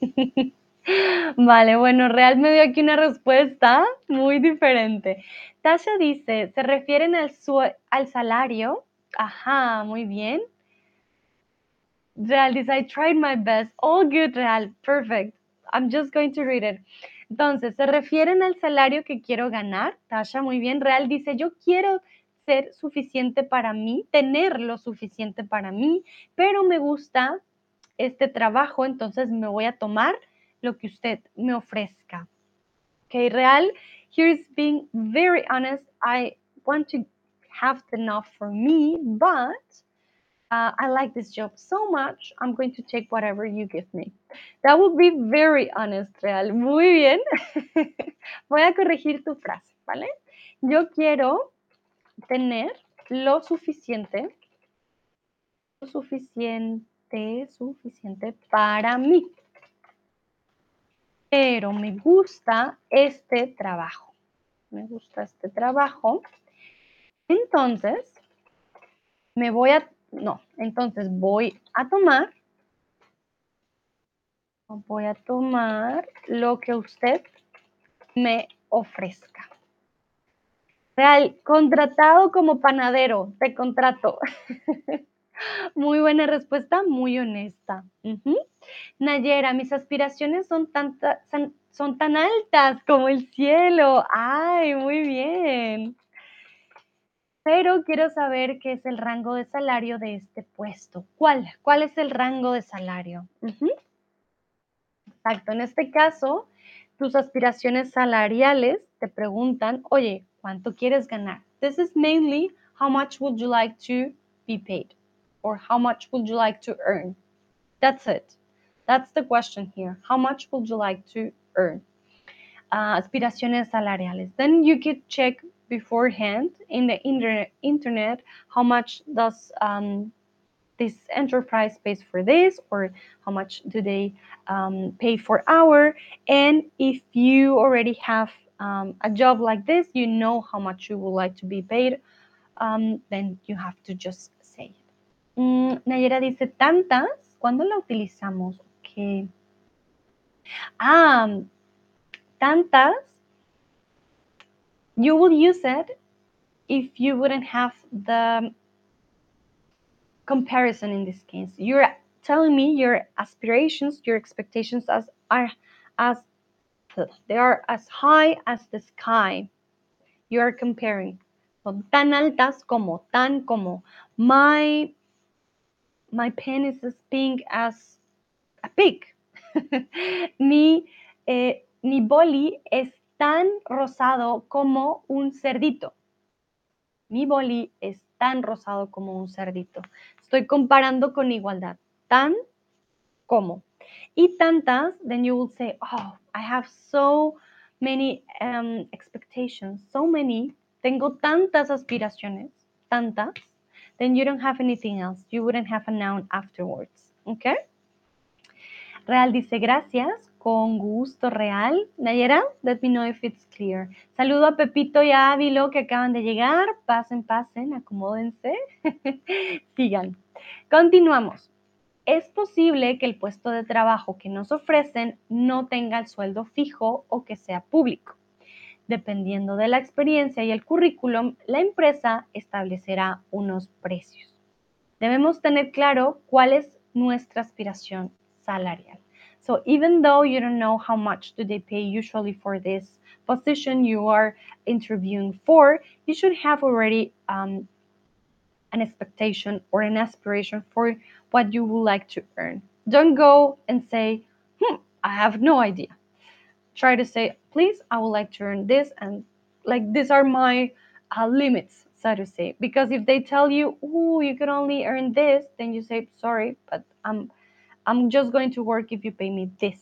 S1: <laughs> Vale, bueno, Real me dio aquí una respuesta muy diferente. Tasha dice, ¿se refieren al, al salario? Ajá, muy bien. Real dice, I tried my best. All good, Real. Perfect. I'm just going to read it. Entonces, se refieren al salario que quiero ganar. Tasha, muy bien. Real dice, yo quiero ser suficiente para mí, tener lo suficiente para mí, pero me gusta este trabajo, entonces me voy a tomar lo que usted me ofrezca. Okay, Real, here's being very honest. I want to have enough for me, but uh, I like this job so much, I'm going to take whatever you give me. That would be very honest, Real. Muy bien. <laughs> Voy a corregir tu frase, ¿vale? Yo quiero tener lo suficiente, lo suficiente, suficiente para mí. Pero me gusta este trabajo. Me gusta este trabajo. Entonces, me voy a, no, entonces voy a tomar, voy a tomar lo que usted me ofrezca. Real, contratado como panadero, te contrato. <laughs> muy buena respuesta, muy honesta. Nayera, mis aspiraciones son, tan altas como el cielo. Ay, muy bien. Pero quiero saber qué es el rango de salario de este puesto. ¿Cuál? ¿Cuál es el rango de salario? Exacto. En este caso, tus aspiraciones salariales te preguntan, oye, ¿Cuánto quieres ganar? This is mainly how much would you like to be paid or how much would you like to earn? That's it. That's the question here. How much would you like to earn? Uh, aspiraciones salariales. Then you could check beforehand in the internet, internet how much does um, this enterprise pays for this or how much do they um, pay for hour and if you already have um, a job like this, you know how much you would like to be paid, um, then you have to just say it. Mm, Nayera dice, tantas, ¿cuándo la utilizamos? Okay. Ah, tantas, you will use it if you wouldn't have the comparison in this case. You're telling me your aspirations, your expectations as are as they are as high as the sky. You are comparing. Son tan altas como, tan como. My, my pen is as pink as a pig. <laughs> mi, eh, mi boli es tan rosado como un cerdito. Mi boli es tan rosado como un cerdito. Estoy comparando con igualdad. Tan como. Y tantas, then you will say, oh, I have so many um, expectations, so many. Tengo tantas aspiraciones, tantas. Then you don't have anything else. You wouldn't have a noun afterwards. Okay? Real dice gracias. Con gusto, Real. Nayera, let me know if it's clear. Saludo a Pepito y a Ávilo que acaban de llegar. Pasen, pasen, acomódense. <laughs> Sigan. Continuamos es posible que el puesto de trabajo que nos ofrecen no tenga el sueldo fijo o que sea público. Dependiendo de la experiencia y el currículum, la empresa establecerá unos precios. Debemos tener claro cuál es nuestra aspiración salarial. So even though you don't know how much do they pay usually for this position you are interviewing for, you should have already um, an expectation or an aspiration for what you would like to earn. Don't go and say, hmm, I have no idea. Try to say, please, I would like to earn this, and like these are my uh, limits, so to say. Because if they tell you, oh, you can only earn this, then you say, sorry, but I'm, I'm just going to work if you pay me this.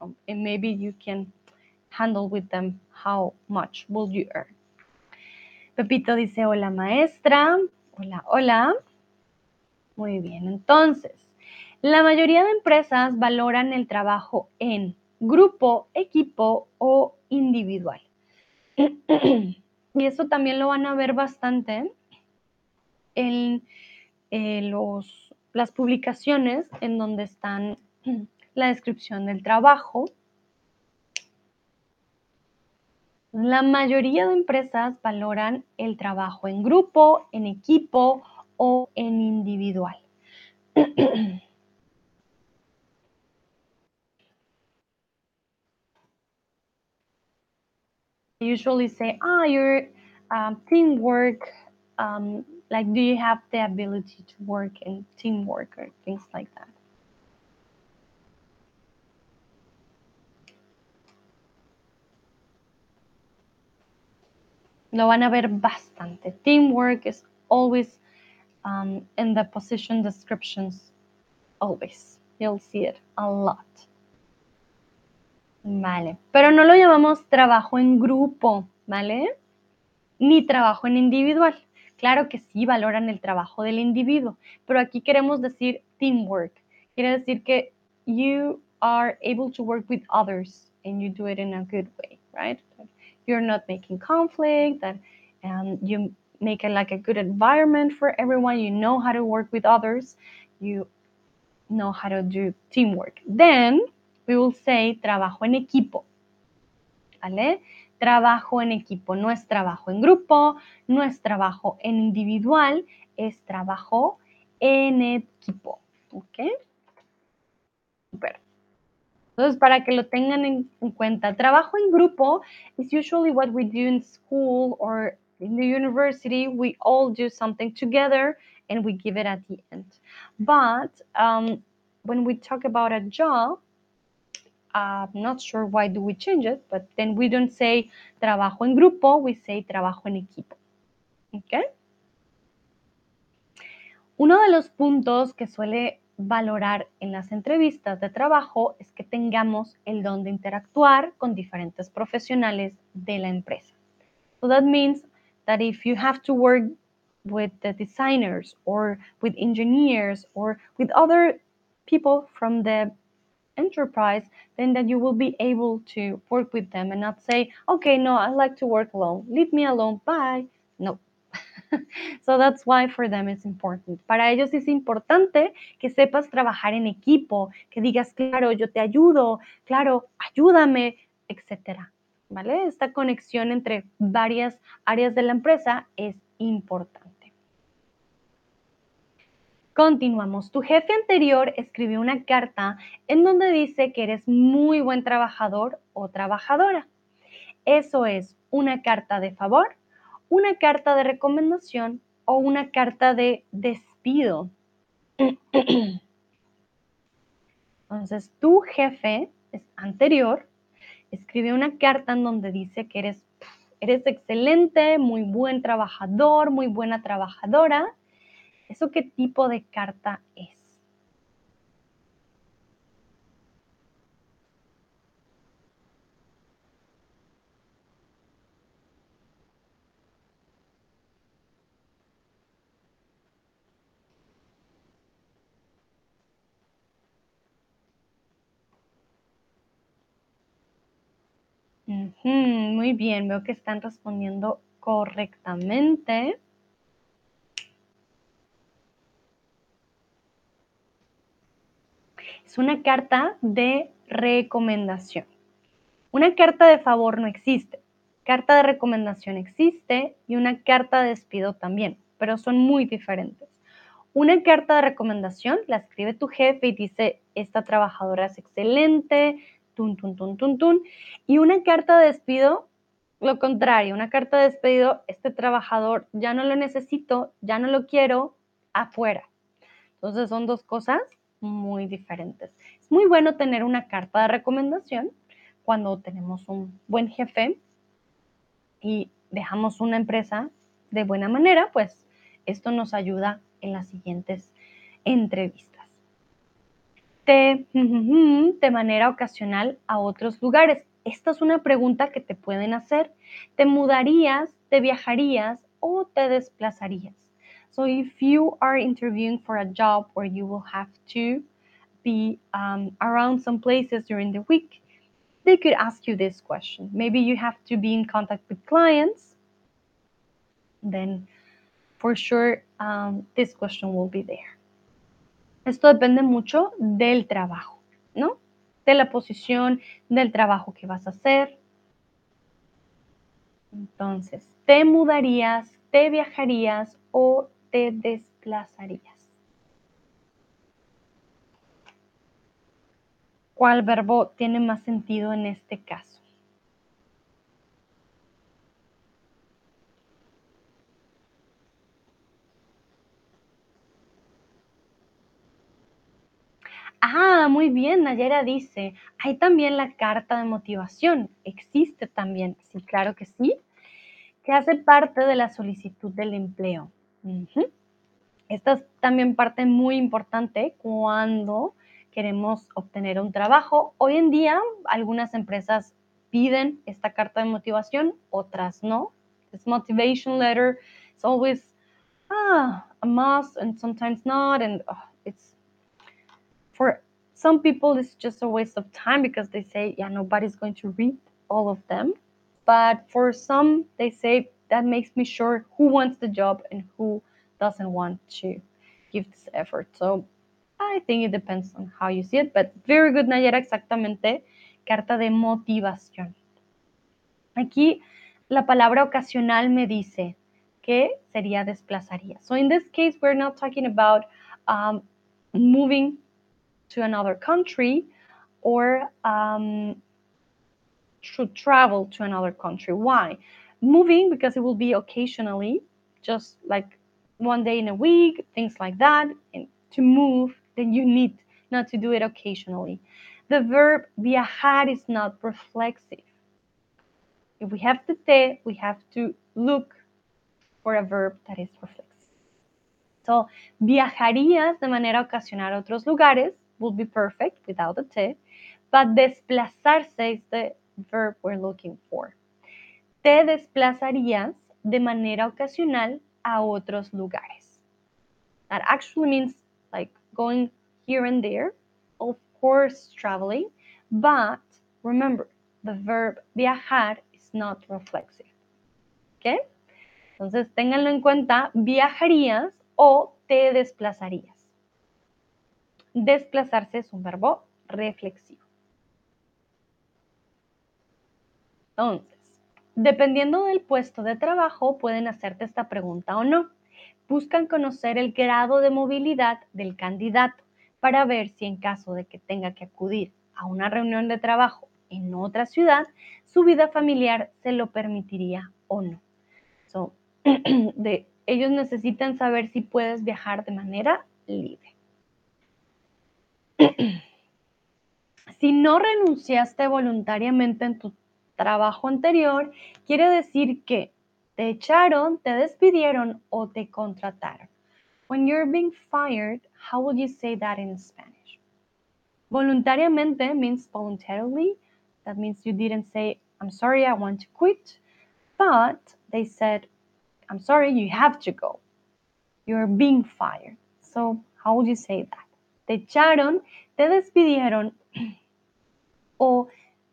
S1: Um, and maybe you can handle with them how much will you earn. Pepito dice, hola maestra, hola, hola. Muy bien, entonces, la mayoría de empresas valoran el trabajo en grupo, equipo o individual. <clears throat> y eso también lo van a ver bastante en, los, las publicaciones en donde están <clears throat> la descripción del trabajo. La mayoría de empresas valoran el trabajo en grupo, en equipo o en individual. usually say, ah, your um, teamwork, um, like, do you have the ability to work in teamwork or things like that? Lo van a ver bastante. Teamwork is always um, in the position descriptions, always. You'll see it a lot. Vale, pero no lo llamamos trabajo en grupo, ¿vale? Ni trabajo en individual. Claro que sí valoran el trabajo del individuo, pero aquí queremos decir teamwork. Quiere decir que you are able to work with others and you do it in a good way, right? You're not making conflict, that um, you make it like a good environment for everyone. You know how to work with others. You know how to do teamwork. Then we will say trabajo en equipo. ¿Vale? Trabajo en equipo no es trabajo en grupo, no es trabajo en individual, es trabajo en equipo. ¿Ok? Super. Entonces, para que lo tengan en, en cuenta, trabajo en grupo is usually what we do in school or in the university. We all do something together and we give it at the end. But um, when we talk about a job, I'm not sure why do we change it, but then we don't say trabajo en grupo, we say trabajo en equipo. ¿Ok? Uno de los puntos que suele valorar en las entrevistas de trabajo es que tengamos el don de interactuar con diferentes profesionales de la empresa. So that means that if you have to work with the designers or with engineers or with other people from the enterprise, then that you will be able to work with them and not say, okay, no, I like to work alone. Leave me alone. Bye. No. <laughs> so that's why for them it's important. Para ellos es importante que sepas trabajar en equipo, que digas, claro, yo te ayudo, claro, ayúdame, etcétera. Esta conexión entre varias áreas de la empresa es importante. Continuamos. Tu jefe anterior escribió una carta en donde dice que eres muy buen trabajador o trabajadora. Eso es una carta de favor, una carta de recomendación o una carta de despido. <clears throat> Entonces, tu jefe anterior escribió una carta en donde dice que eres, eres excelente, muy buen trabajador, muy buena trabajadora. ¿Eso qué tipo de carta es? Ujú, muy bien, veo que están respondiendo correctamente. Es una carta de recomendación. Una carta de favor no existe. Carta de recomendación existe y una carta de despido también, pero son muy diferentes. Una carta de recomendación la escribe tu jefe y dice, esta trabajadora es excelente, tun, tun, tun, tun, tun. Y una carta de despido, lo contrario, una carta de despido, este trabajador ya no lo necesito, ya no lo quiero, afuera. Entonces son dos cosas muy diferentes. Es muy bueno tener una carta de recomendación cuando tenemos un buen jefe y dejamos una empresa de buena manera, pues esto nos ayuda en las siguientes entrevistas. Te, de manera ocasional a otros lugares. Esta es una pregunta que te pueden hacer. ¿Te mudarías, te viajarías o te desplazarías? So if you are interviewing for a job where you will have to be um, around some places during the week, they could ask you this question. Maybe you have to be in contact with clients, then for sure um, this question will be there. Esto depende mucho del trabajo, ¿no? De la posición, del trabajo que vas a hacer. Entonces, ¿te mudarías, te viajarías o te desplazarías? ¿Cuál verbo tiene más sentido en este caso? Muy bien. Nayera dice, hay también la carta de motivación. Existe también. Sí, claro que sí. Que hace parte de la solicitud del empleo. Esta es también parte muy importante cuando queremos obtener un trabajo. Hoy en día algunas empresas piden esta carta de motivación, otras no. This motivation letter is always ah, a must and sometimes not. And oh, it's for some people, it's just a waste of time because they say, yeah, nobody's going to read all of them. But for some, they say that makes me sure who wants the job and who doesn't want to give this effort. So I think it depends on how you see it, but very good, Nayera, exactamente. Carta de motivación. Aquí la palabra ocasional me dice, que sería desplazaría. So in this case, we're not talking about um, moving to another country or um, to travel to another country. Why? Moving because it will be occasionally, just like one day in a week, things like that. And to move, then you need not to do it occasionally. The verb viajar is not reflexive. If we have the te, we have to look for a verb that is reflexive. So, viajarías de manera ocasional a otros lugares would be perfect without the te, but desplazarse is the verb we're looking for. Te desplazarías de manera ocasional a otros lugares. That actually means like going here and there, of course, traveling, but remember the verb viajar is not reflexive. Okay? Entonces, ténganlo en cuenta, viajarías o te desplazarías. Desplazarse es un verbo reflexivo. Entonces, dependiendo del puesto de trabajo, pueden hacerte esta pregunta o no. Buscan conocer el grado de movilidad del candidato para ver si en caso de que tenga que acudir a una reunión de trabajo en otra ciudad, su vida familiar se lo permitiría o no. <clears throat> de, ellos necesitan saber si puedes viajar de manera libre. <clears throat> si no renunciaste voluntariamente en tu trabajo anterior, quiere decir que te echaron, te despidieron o te contrataron. When you're being fired, how would you say that in Spanish? Voluntariamente means voluntarily. That means you didn't say, I'm sorry, I want to quit. But they said, I'm sorry, you have to go. You're being fired. So, how would you say that? Te echaron, te despidieron <clears throat> o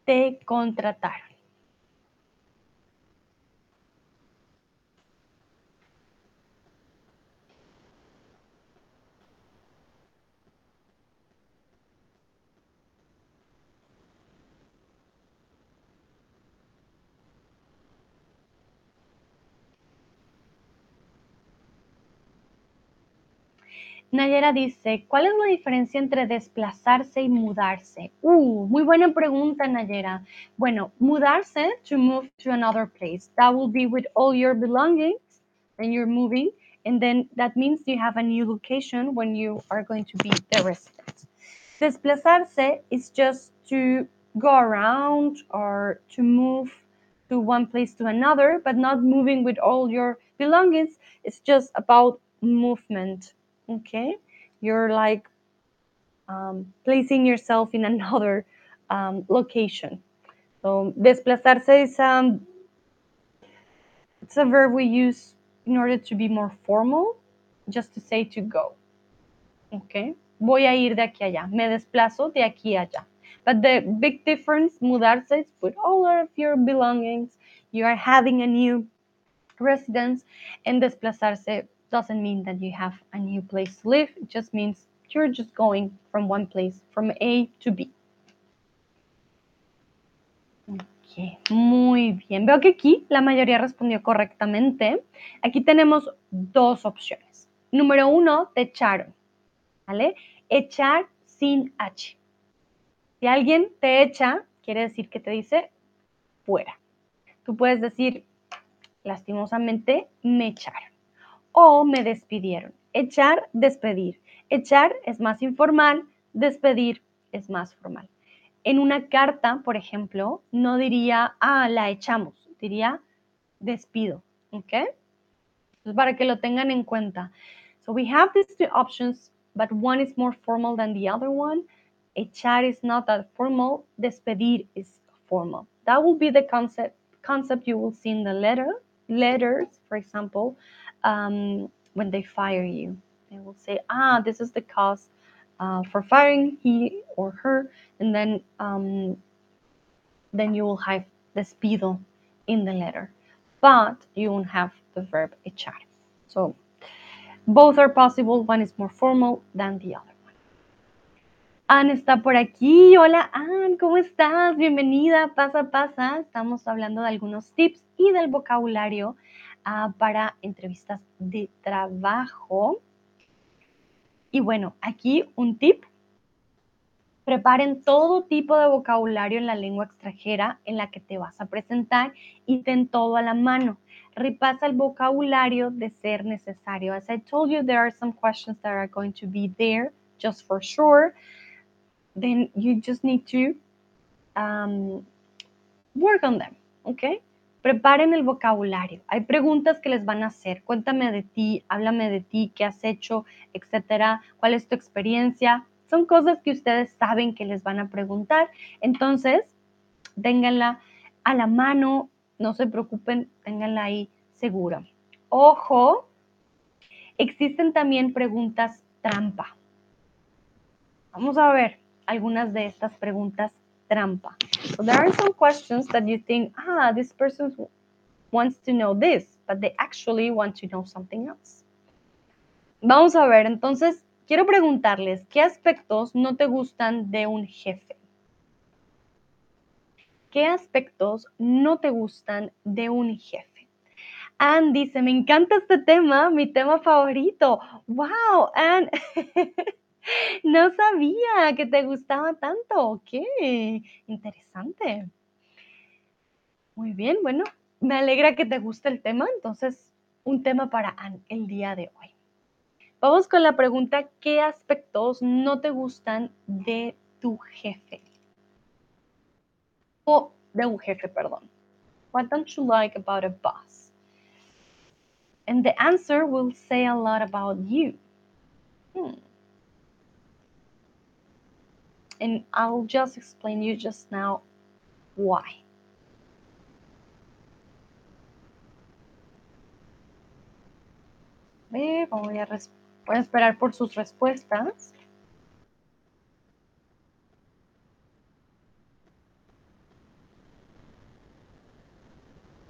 S1: te contrataron. Nayera dice, ¿cuál es la diferencia entre desplazarse y mudarse? Uh, muy buena pregunta, Nayera. Bueno, mudarse, to move to another place. That will be with all your belongings, and you're moving. And then that means you have a new location when you are going to be the resident. Desplazarse is just to go around or to move to one place to another, but not moving with all your belongings. It's just about movement okay. You're like um, placing yourself in <laughs> another um, location. So desplazarse is um, it's a verb we use in order to be more formal just to say to go. Okay. Voy a ir de aquí allá. Me desplazo de aquí allá. But the big difference mudarse is put all of your belongings. You are having a new residence and desplazarse doesn't mean that you have a new place to live. It just means you're just going from one place, from A to B. Okay, muy bien. Veo que aquí la mayoría respondió correctamente. Aquí tenemos dos opciones. Número uno, te echaron. ¿Vale? Echar sin H. Si alguien te echa, quiere decir que te dice fuera. Tú puedes decir, lastimosamente, me echaron o me despidieron. Echar, despedir. Echar es más informal, despedir es más formal. En una carta, por ejemplo, no diría, ah, la echamos, diría despido, ¿ok? Entonces, para que lo tengan en cuenta. So we have these two options, but one is more formal than the other one. Echar is not that formal. Despedir is formal. That will be the concept concept you will see in the letter letters, for example, um, when they fire you. They will say, ah, this is the cause uh, for firing he or her, and then um, then you will have despido in the letter, but you won't have the verb echar. So both are possible. One is more formal than the other. One. Anne está por aquí. Hola, Anne, ¿cómo estás? Bienvenida, pasa, pasa. Estamos hablando de algunos tips y del vocabulario para entrevistas de trabajo. Y bueno, aquí un tip. Preparen todo tipo de vocabulario en la lengua extranjera en la que te vas a presentar y ten todo a la mano. Repasa el vocabulario de ser necesario. As I told you, there are some questions that are going to be there just for sure. then you just need to um, work on them, ¿ok? Preparen el vocabulario. Hay preguntas que les van a hacer. Cuéntame de ti, háblame de ti, qué has hecho, etcétera. ¿Cuál es tu experiencia? Son cosas que ustedes saben que les van a preguntar. Entonces, ténganla a la mano, no se preocupen, ténganla ahí segura. Ojo, existen también preguntas trampa. Vamos a ver algunas de estas preguntas trampa. So there are some questions that you think, ah, this person wants to know this, but they actually want to know something else. Vamos a ver, entonces, quiero preguntarles, ¿qué aspectos no te gustan de un jefe? ¿Qué aspectos no te gustan de un jefe? Anne dice, me encanta este tema, mi tema favorito. ¡Wow! Anne, <laughs> No sabía que te gustaba tanto. Qué interesante. Muy bien, bueno, me alegra que te guste el tema. Entonces, un tema para el día de hoy. Vamos con la pregunta, ¿qué aspectos no te gustan de tu jefe? O de un jefe, perdón. What don't you like about a boss? And the answer will say a lot about you. Hmm. And I'll just explain you just now why. Voy a, voy a esperar por sus respuestas.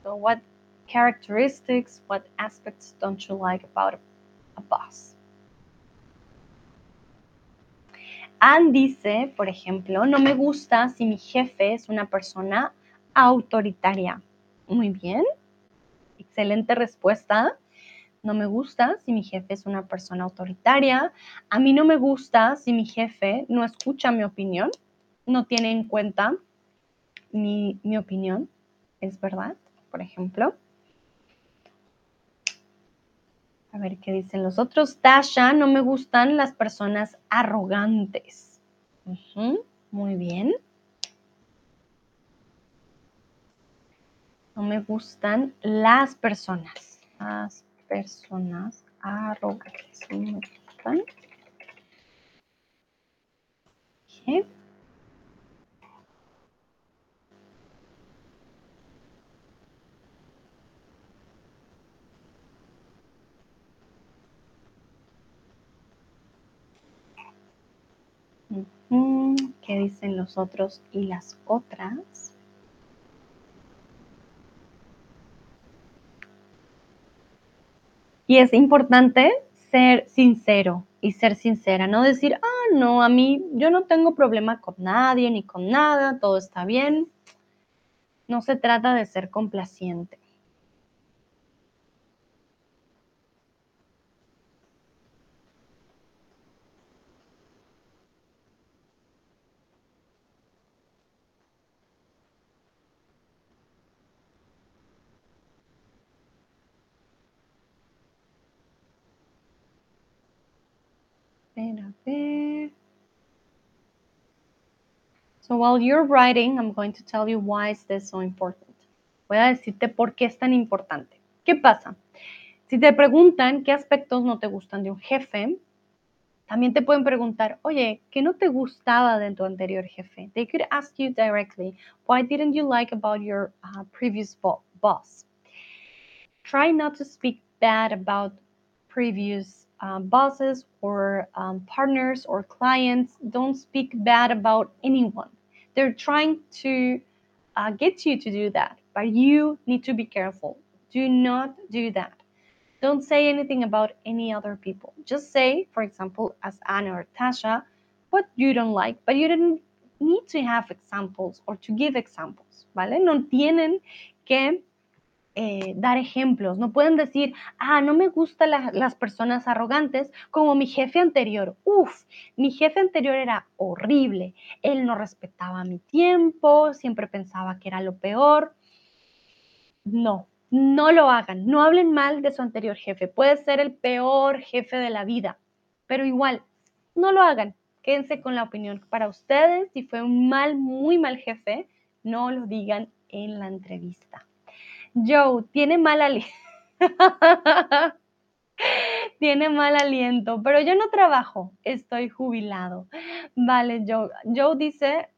S1: So what characteristics, what aspects don't you like about a, a boss? Anne dice, por ejemplo, no me gusta si mi jefe es una persona autoritaria. Muy bien. Excelente respuesta. No me gusta si mi jefe es una persona autoritaria. A mí no me gusta si mi jefe no escucha mi opinión, no tiene en cuenta mi, mi opinión. ¿Es verdad? Por ejemplo. A ver qué dicen los otros. Tasha, no me gustan las personas arrogantes. muy bien. No me gustan las personas. Las personas arrogantes. No me gustan. ¿Qué dicen los otros y las otras? Y es importante ser sincero y ser sincera, no decir, ah, no, a mí yo no tengo problema con nadie ni con nada, todo está bien. No se trata de ser complaciente. So while you're writing, I'm going to tell you why is this so important. Voy a decirte por qué es tan importante. ¿Qué pasa? Si te preguntan qué aspectos no te gustan de un jefe, también te pueden preguntar, oye, ¿qué no te gustaba de tu anterior jefe? They could ask you directly, why didn't you like about your uh, previous bo boss? Try not to speak bad about previous um, bosses or um, partners or clients. Don't speak bad about anyone. They're trying to uh, get you to do that, but you need to be careful. Do not do that. Don't say anything about any other people. Just say, for example, as Anna or Tasha, what you don't like, but you didn't need to have examples or to give examples, ¿vale? No tienen que eh, dar ejemplos, no pueden decir, ah, no me gustan la, las personas arrogantes como mi jefe anterior. Uf, mi jefe anterior era horrible, él no respetaba mi tiempo, siempre pensaba que era lo peor. No, no lo hagan, no hablen mal de su anterior jefe. Puede ser el peor jefe de la vida, pero igual, no lo hagan. Quédense con la opinión para ustedes. Si fue un mal, muy mal jefe, no lo digan en la entrevista. Joe, tiene mal aliento. <laughs> tiene mal aliento, pero yo no trabajo, estoy jubilado. Vale, Joe. Joe dice,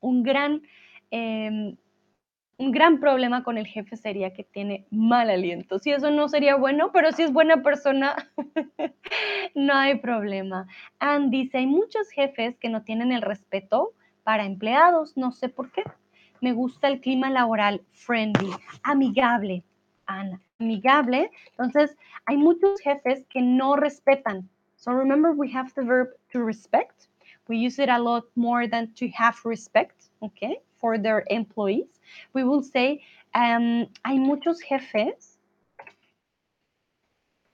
S1: un gran... Eh, un gran problema con el jefe sería que tiene mal aliento. Si eso no sería bueno, pero si es buena persona, <laughs> no hay problema. Ann dice, hay muchos jefes que no tienen el respeto para empleados, no sé por qué. Me gusta el clima laboral friendly, amigable. Amigable. Entonces, hay muchos jefes que no respetan. So remember, we have the verb to respect. We use it a lot more than to have respect, okay, for their employees. We will say, um, hay muchos jefes,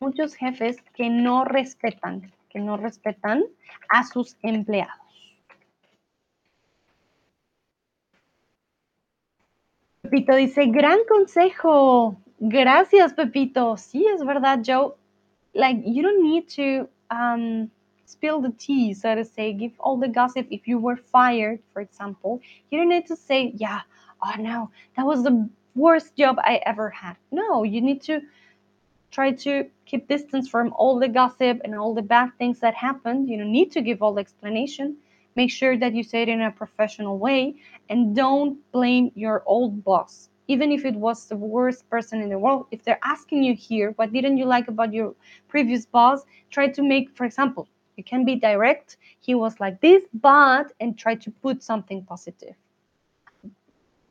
S1: muchos jefes que no respetan, que no respetan a sus empleados. Pepito dice, gran consejo. Gracias, Pepito. Sí, es verdad, Joe. Like, you don't need to um, spill the tea, so to say, give all the gossip. If you were fired, for example, you don't need to say, yeah, oh no, that was the worst job I ever had. No, you need to try to keep distance from all the gossip and all the bad things that happened. You don't need to give all the explanation. Make sure that you say it in a professional way and don't blame your old boss. Even if it was the worst person in the world, if they're asking you here, what didn't you like about your previous boss? Try to make, for example, you can be direct. He was like this, but, and try to put something positive.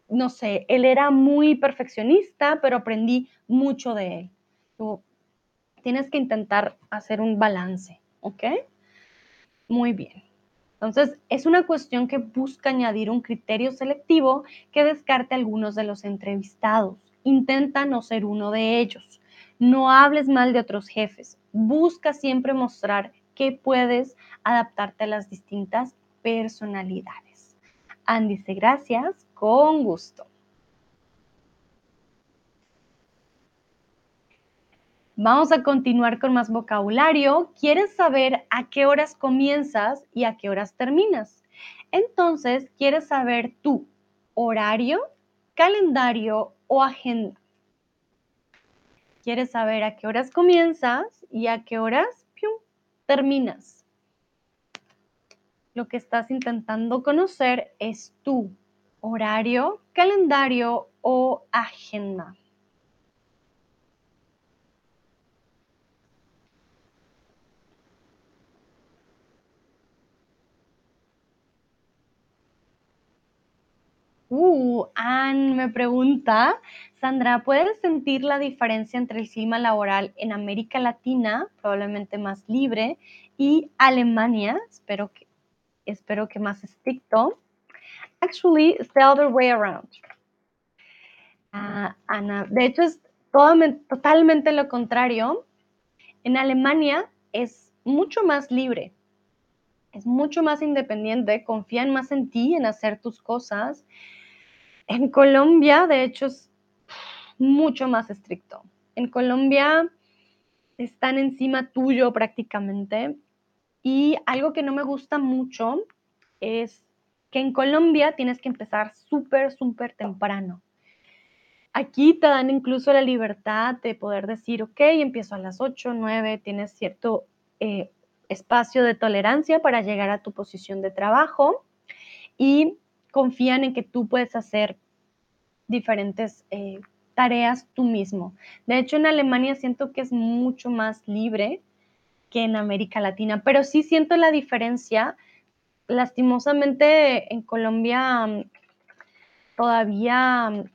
S1: No sé, él era muy perfeccionista, pero aprendí mucho de él. Tú tienes que intentar hacer un balance, ¿ok? Muy bien. Entonces, es una cuestión que busca añadir un criterio selectivo que descarte algunos de los entrevistados. Intenta no ser uno de ellos. No hables mal de otros jefes. Busca siempre mostrar que puedes adaptarte a las distintas personalidades. Andy dice gracias, con gusto. Vamos a continuar con más vocabulario. ¿Quieres saber a qué horas comienzas y a qué horas terminas? Entonces, ¿quieres saber tu horario, calendario o agenda? ¿Quieres saber a qué horas comienzas y a qué horas terminas? Lo que estás intentando conocer es tu horario, calendario o agenda. Uh, Ann me pregunta, Sandra, ¿puedes sentir la diferencia entre el clima laboral en América Latina, probablemente más libre, y Alemania, espero que, espero que más estricto? Actually, it's the other way around. Uh, Ana, de hecho es totalmente lo contrario. En Alemania es mucho más libre, es mucho más independiente, confían más en ti, en hacer tus cosas. En Colombia, de hecho, es mucho más estricto. En Colombia están encima tuyo prácticamente. Y algo que no me gusta mucho es que en Colombia tienes que empezar súper, súper temprano. Aquí te dan incluso la libertad de poder decir, ok, empiezo a las 8, 9, tienes cierto eh, espacio de tolerancia para llegar a tu posición de trabajo y confían en que tú puedes hacer diferentes eh, tareas tú mismo. De hecho, en Alemania siento que es mucho más libre que en América Latina, pero sí siento la diferencia. Lastimosamente en Colombia mm, todavía mm,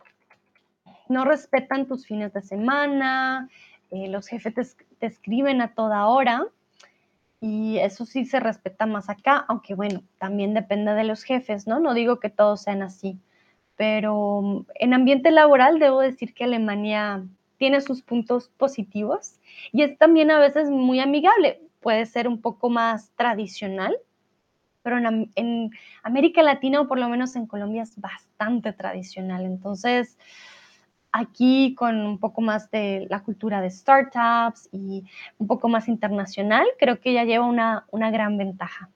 S1: no respetan tus fines de semana, eh, los jefes te, escriben a toda hora y eso sí se respeta más acá, aunque bueno, también depende de los jefes, ¿no? No digo que todos sean así, pero en ambiente laboral debo decir que Alemania tiene sus puntos positivos y es también a veces muy amigable, puede ser un poco más tradicional, pero en América Latina o por lo menos en Colombia es bastante tradicional, entonces aquí con un poco más de la cultura de startups y un poco más internacional, creo que ya lleva una, una gran ventaja.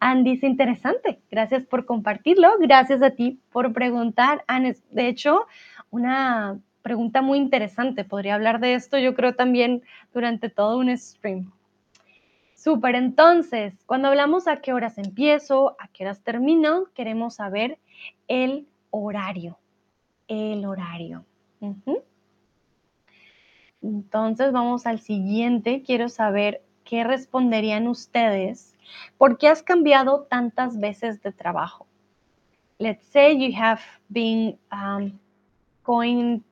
S1: Andy, es interesante. Gracias por compartirlo. Gracias a ti por preguntar. de hecho, una pregunta muy interesante. Podría hablar de esto, yo creo, también durante todo un stream. Súper, entonces, cuando hablamos a qué horas empiezo, a qué horas termino, queremos saber el horario el horario. Entonces vamos al siguiente. Quiero saber qué responderían ustedes. ¿Por qué has cambiado tantas veces de trabajo? Let's say you have been um, going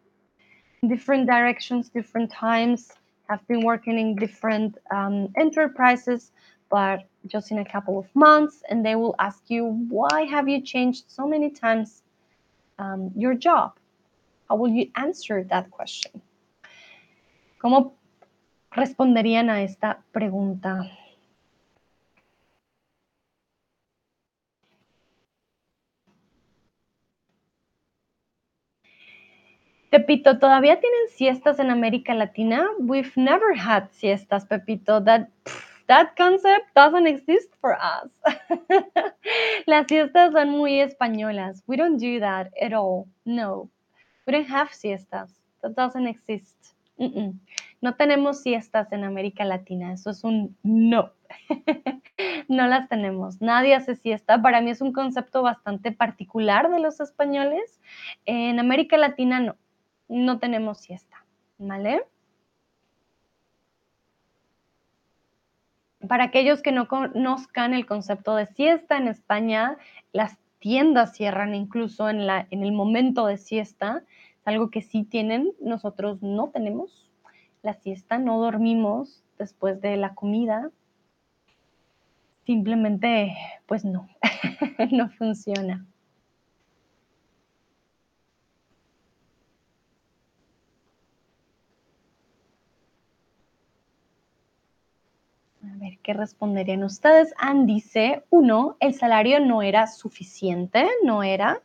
S1: different directions, different times, have been working in different um, enterprises, but just in a couple of months, and they will ask you, why have you changed so many times um, your job? How will you answer that question? ¿Cómo responderían a esta pregunta? Pepito, ¿todavía tienen siestas en América Latina? We've never had siestas, Pepito. That that concept doesn't exist for us. <laughs> Las siestas son muy españolas. We don't do that at all. No. We don't have siestas. That doesn't exist. No tenemos siestas en América Latina. Eso es un no. <laughs> no las tenemos. Nadie hace siesta. Para mí es un concepto bastante particular de los españoles. En América Latina no. No tenemos siesta. ¿Vale? Para aquellos que no conozcan el concepto de siesta, en España las tiendas cierran incluso en, la, en el momento de siesta. Es algo que sí tienen, nosotros no tenemos la siesta, no dormimos después de la comida. Simplemente, pues no, <laughs> no funciona. Ver, ¿qué responderían ustedes? Ann dice, uno, el salario no era suficiente, no era,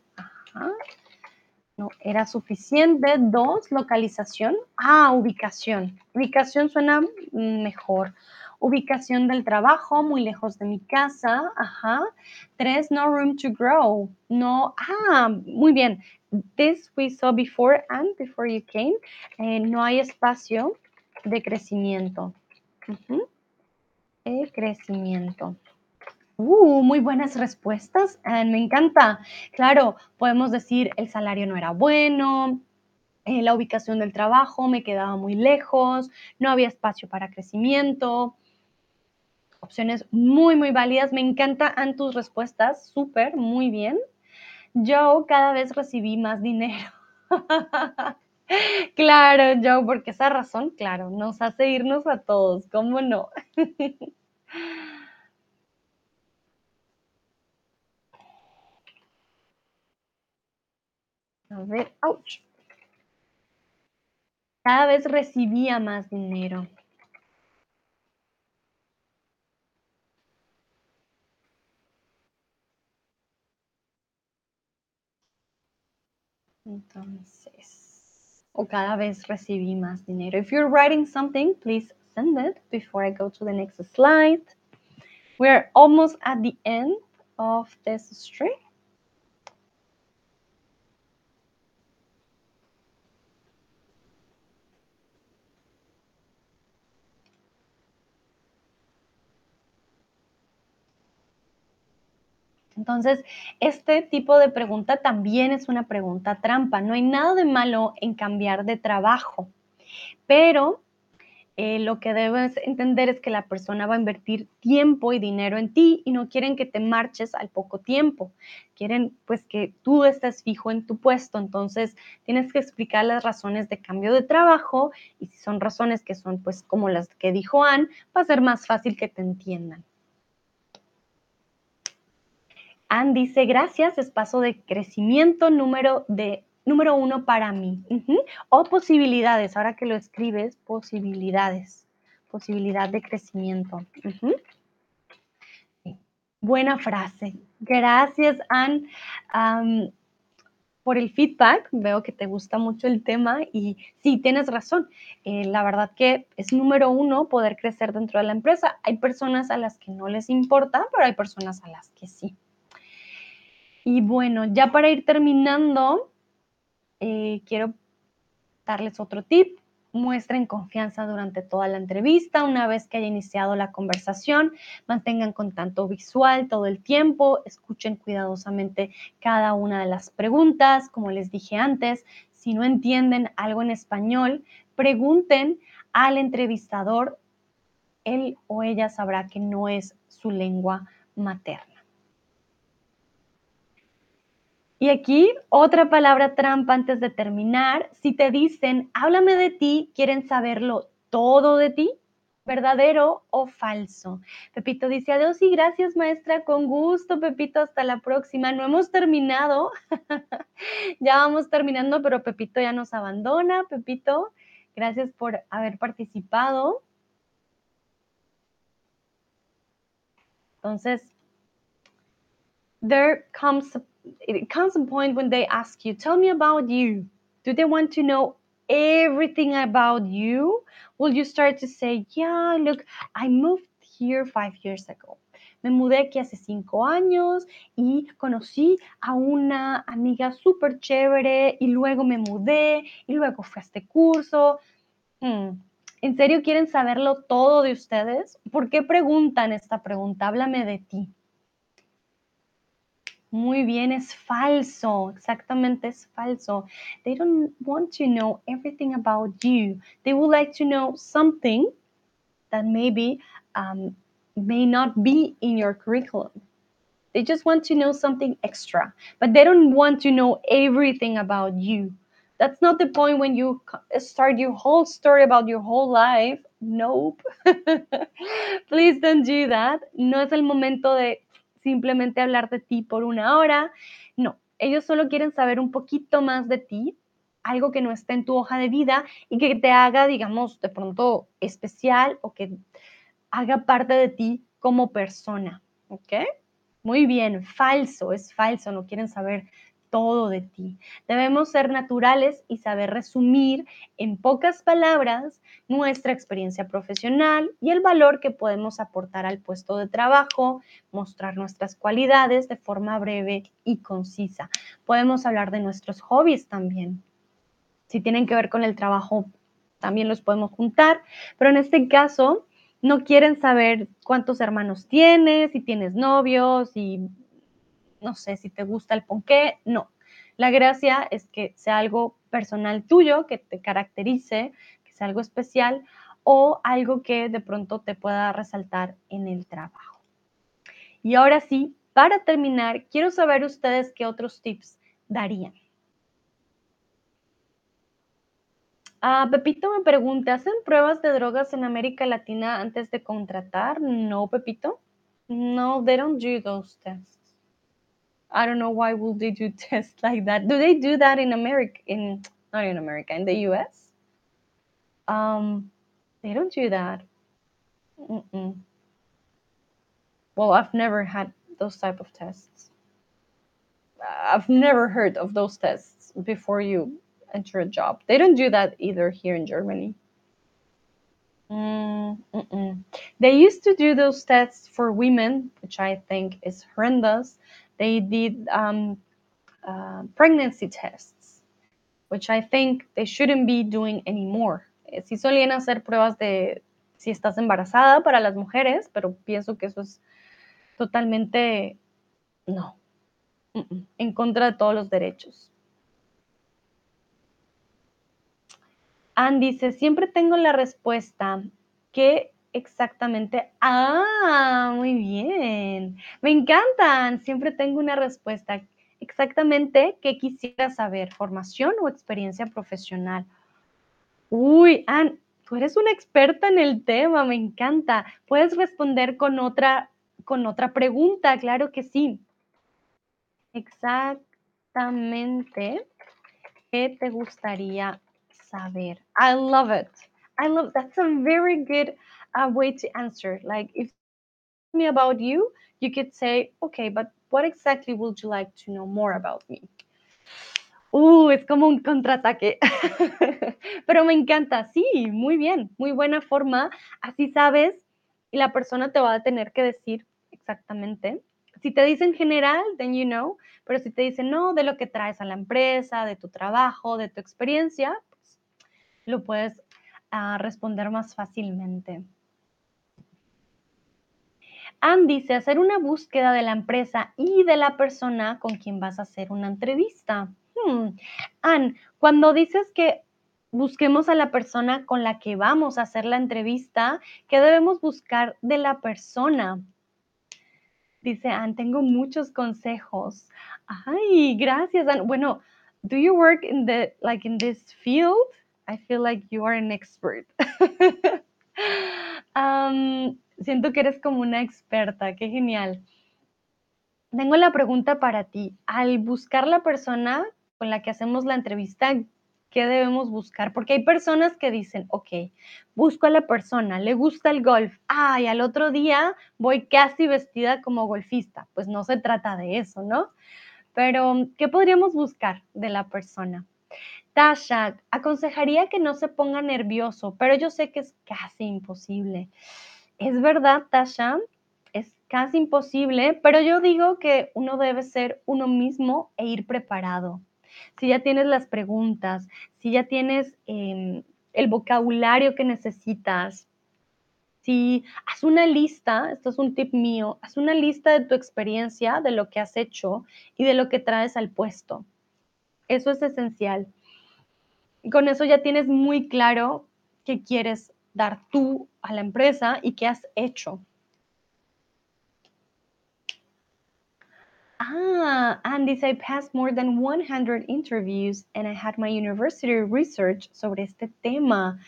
S1: no era suficiente. Dos, localización. Ah, ubicación. Ubicación suena mejor. Ubicación del trabajo, muy lejos de mi casa. Ajá. Tres, no room to grow. No, ah, muy bien. This we saw before and before you came. Eh, no hay espacio de crecimiento crecimiento. Uh, muy buenas respuestas. me encanta. Claro, podemos decir el salario no era bueno, eh, la ubicación del trabajo me quedaba muy lejos, no había espacio para crecimiento. Opciones muy, muy válidas. Me encantan tus respuestas. Súper, muy bien. Yo cada vez recibí más dinero. <laughs> claro, Joe, porque esa razón, claro, nos hace irnos a todos, ¿cómo no? <laughs> A ver, ouch. Cada vez recibía más dinero. Entonces, o cada vez recibí más dinero. If you're writing something, please send it before I go to the next slide. We're almost at the end of this stream. Entonces, este tipo de pregunta también es una pregunta trampa. No hay nada de malo en cambiar de trabajo, pero eh, lo que debes entender es que la persona va a invertir tiempo y dinero en ti y no quieren que te marches al poco tiempo. Quieren pues que tú estés fijo en tu puesto. Entonces tienes que explicar las razones de cambio de trabajo y si son razones que son pues como las que dijo Ann, va a ser más fácil que te entiendan. Ann dice, gracias, es paso de crecimiento número de número uno para mí. O posibilidades, ahora que lo escribes, posibilidades, posibilidad de crecimiento. Buena frase. Gracias, Ann, por el feedback. Veo que te gusta mucho el tema y sí, tienes razón. Eh, la verdad que es número uno poder crecer dentro de la empresa. Hay personas a las que no les importa, pero hay personas a las que sí. Y bueno, ya para ir terminando, eh, quiero darles otro tip. Muestren confianza durante toda la entrevista. Una vez que haya iniciado la conversación, mantengan contacto visual todo el tiempo. Escuchen cuidadosamente cada una de las preguntas. Como les dije antes, si no entienden algo en español, pregunten al entrevistador. Él o ella sabrá que no es su lengua materna. Y aquí otra palabra trampa antes de terminar. Si te dicen, háblame de ti, quieren saberlo todo de ti, verdadero o falso. Pepito dice, adiós y gracias maestra, con gusto Pepito, hasta la próxima. No hemos terminado, <laughs> ya vamos terminando, pero Pepito ya nos abandona. Pepito, gracias por haber participado. Entonces, there comes it comes a point when they ask you, tell me about you. Do they want to know everything about you? Will you start to say, yeah, look, I moved here five years ago. Me mudé aquí hace cinco años y conocí a una amiga súper chévere y luego me mudé y luego fui a este curso. Hmm. ¿En serio quieren saberlo todo de ustedes? ¿Por qué preguntan esta pregunta? Háblame de ti. Muy bien, es falso. Exactamente, es falso. They don't want to know everything about you. They would like to know something that maybe um, may not be in your curriculum. They just want to know something extra, but they don't want to know everything about you. That's not the point when you start your whole story about your whole life. Nope. <laughs> Please don't do that. No es el momento de simplemente hablar de ti por una hora. No, ellos solo quieren saber un poquito más de ti, algo que no esté en tu hoja de vida y que te haga, digamos, de pronto especial o que haga parte de ti como persona. ¿Ok? Muy bien, falso, es falso, no quieren saber todo de ti. Debemos ser naturales y saber resumir en pocas palabras nuestra experiencia profesional y el valor que podemos aportar al puesto de trabajo, mostrar nuestras cualidades de forma breve y concisa. Podemos hablar de nuestros hobbies también. Si tienen que ver con el trabajo, también los podemos juntar, pero en este caso no quieren saber cuántos hermanos tienes, si tienes novios, y no sé, si te gusta el ponqué, no. La gracia es que sea algo personal tuyo, que te caracterice, que sea algo especial o algo que de pronto te pueda resaltar en el trabajo. Y ahora sí, para terminar, quiero saber ustedes qué otros tips darían. Ah, Pepito me pregunta, ¿hacen pruebas de drogas en América Latina antes de contratar? No, Pepito. No, they don't do those tests. I don't know why would they do <laughs> tests like that. Do they do that in America? In not in America, in the U.S. Um, they don't do that. Mm-mm. Well, I've never had those type of tests. I've never heard of those tests before you enter a job. They don't do that either here in Germany. Mm, mm-mm. They used to do those tests for women, which I think is horrendous. They did um, uh, pregnancy tests, which I think they shouldn't be doing anymore. Eh, Sí solían hacer pruebas de si estás embarazada para las mujeres, pero pienso que eso es totalmente no, en contra de todos los derechos. Ann dice, siempre tengo la respuesta. ¿Qué exactamente? Ah, muy bien. Me encantan. Siempre tengo una respuesta. Exactamente qué quisiera saber, formación o experiencia profesional. Uy, Ann, tú eres una experta en el tema, me encanta. Puedes responder con otra, con otra pregunta, claro que sí. Exactamente qué te gustaría saber. I love it. I love that's a very good uh, way to answer. Like if me about you, you could say, okay, but what exactly would you like to know more about me? Uh, es como un contraataque. <laughs> Pero me encanta, sí, muy bien, muy buena forma. Así sabes y la persona te va a tener que decir exactamente. Si te dicen general, then you know, pero si te dicen no, de lo que traes a la empresa, de tu trabajo, de tu experiencia, pues, lo puedes uh, responder más fácilmente. Ann dice, hacer una búsqueda de la empresa y de la persona con quien vas a hacer una entrevista. Hmm. Ann, cuando dices que busquemos a la persona con la que vamos a hacer la entrevista, ¿qué debemos buscar de la persona? Dice Ann, tengo muchos consejos. Ay, gracias, Ann. Bueno, do you work in the like in this field? I feel like you are an expert. <laughs> um, siento que eres como una experta, qué genial. Tengo la pregunta para ti. Al buscar la persona con la que hacemos la entrevista, ¿qué debemos buscar? Porque hay personas que dicen, ok, busco a la persona, le gusta el golf, ah, y al otro día voy casi vestida como golfista. Pues no se trata de eso, ¿no? Pero, ¿qué podríamos buscar de la persona? Tasha, aconsejaría que no se ponga nervioso, pero yo sé que es casi imposible. Es verdad, Tasha, es casi imposible, pero yo digo que uno debe ser uno mismo e ir preparado. Si ya tienes las preguntas, si ya tienes eh, el vocabulario que necesitas, si haz una lista, esto es un tip mío, haz una lista de tu experiencia, de lo que has hecho y de lo que traes al puesto. Eso es esencial. Con eso ya tienes muy claro qué quieres dar tú a la empresa y qué has hecho. Ah, and dice, I passed more than 100 interviews and I had my university research sobre este tema.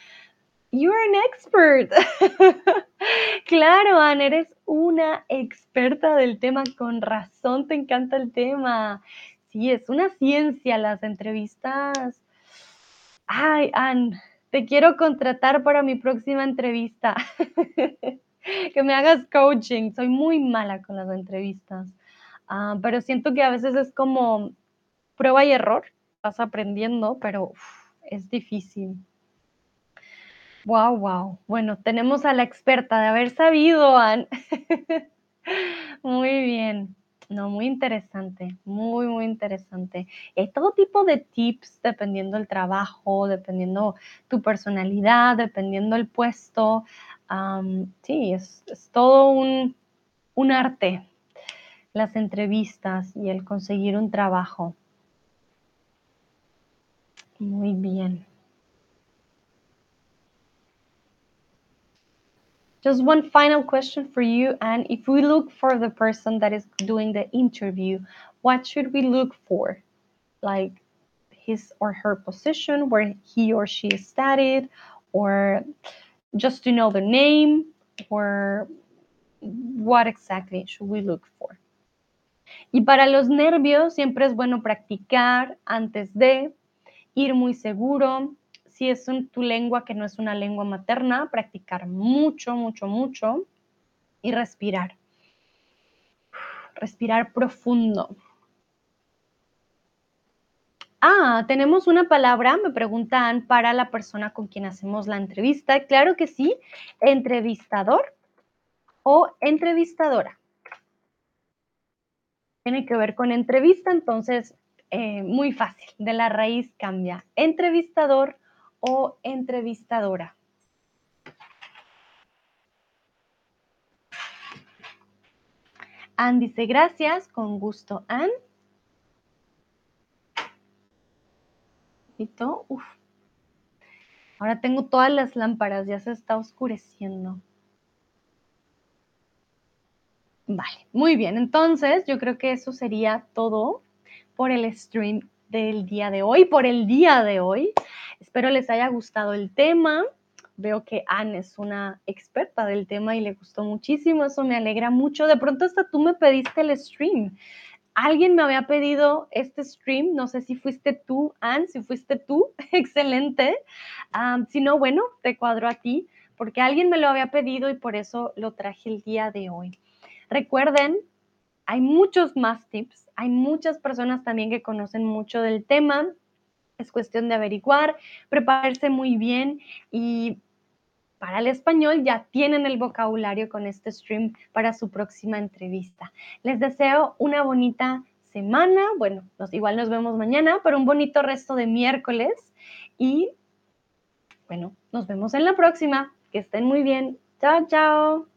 S1: You're an expert. <laughs> claro, Anne, eres una experta del tema. Con razón te encanta el tema. Sí, es una ciencia las entrevistas. Ay, Anne, te quiero contratar para mi próxima entrevista. <laughs> que me hagas coaching. Soy muy mala con las entrevistas. Uh, pero siento que a veces es como prueba y error. Vas aprendiendo, pero es difícil. Wow, wow. Bueno, tenemos a la experta de haber sabido, Anne. <laughs> muy bien. No, muy interesante, muy, muy interesante. Hay todo tipo de tips dependiendo del trabajo, dependiendo tu personalidad, dependiendo el puesto. Um, sí, es, es todo un, un arte, las entrevistas y el conseguir un trabajo. Muy bien. Just one final question for you. And if we look for the person that is doing the interview, what should we look for? Like his or her position, where he or she studied, or just to know the name, or what exactly should we look for? Y para los nervios siempre es bueno practicar antes de ir muy seguro, si es tu lengua que no es una lengua materna, practicar mucho, mucho, mucho y respirar. Respirar profundo. Ah, tenemos una palabra, me preguntan, para la persona con quien hacemos la entrevista. Claro que sí, entrevistador o entrevistadora. Tiene que ver con entrevista, entonces eh, muy fácil, de la raíz cambia. Entrevistador o entrevistadora. Ann dice gracias, con gusto, Ann. Uf. Ahora tengo todas las lámparas, ya se está oscureciendo. Vale, muy bien. Entonces, yo creo que eso sería todo por el stream del día de hoy, por el día de hoy. Espero les haya gustado el tema. Veo que Anne es una experta del tema y le gustó muchísimo. Eso me alegra mucho. De pronto hasta tú me pediste el stream. Alguien me había pedido este stream. No sé si fuiste tú, Anne, si fuiste tú. <laughs> Excelente. si no, bueno, te cuadro a ti porque alguien me lo había pedido y por eso lo traje el día de hoy. Recuerden, hay muchos más tips, hay muchas personas también que conocen mucho del tema. Es cuestión de averiguar, prepararse muy bien y para el español ya tienen el vocabulario con este stream para su próxima entrevista. Les deseo una bonita semana. Bueno, igual nos vemos mañana, pero un bonito resto de miércoles y bueno, nos vemos en la próxima. Que estén muy bien. Chao, chao.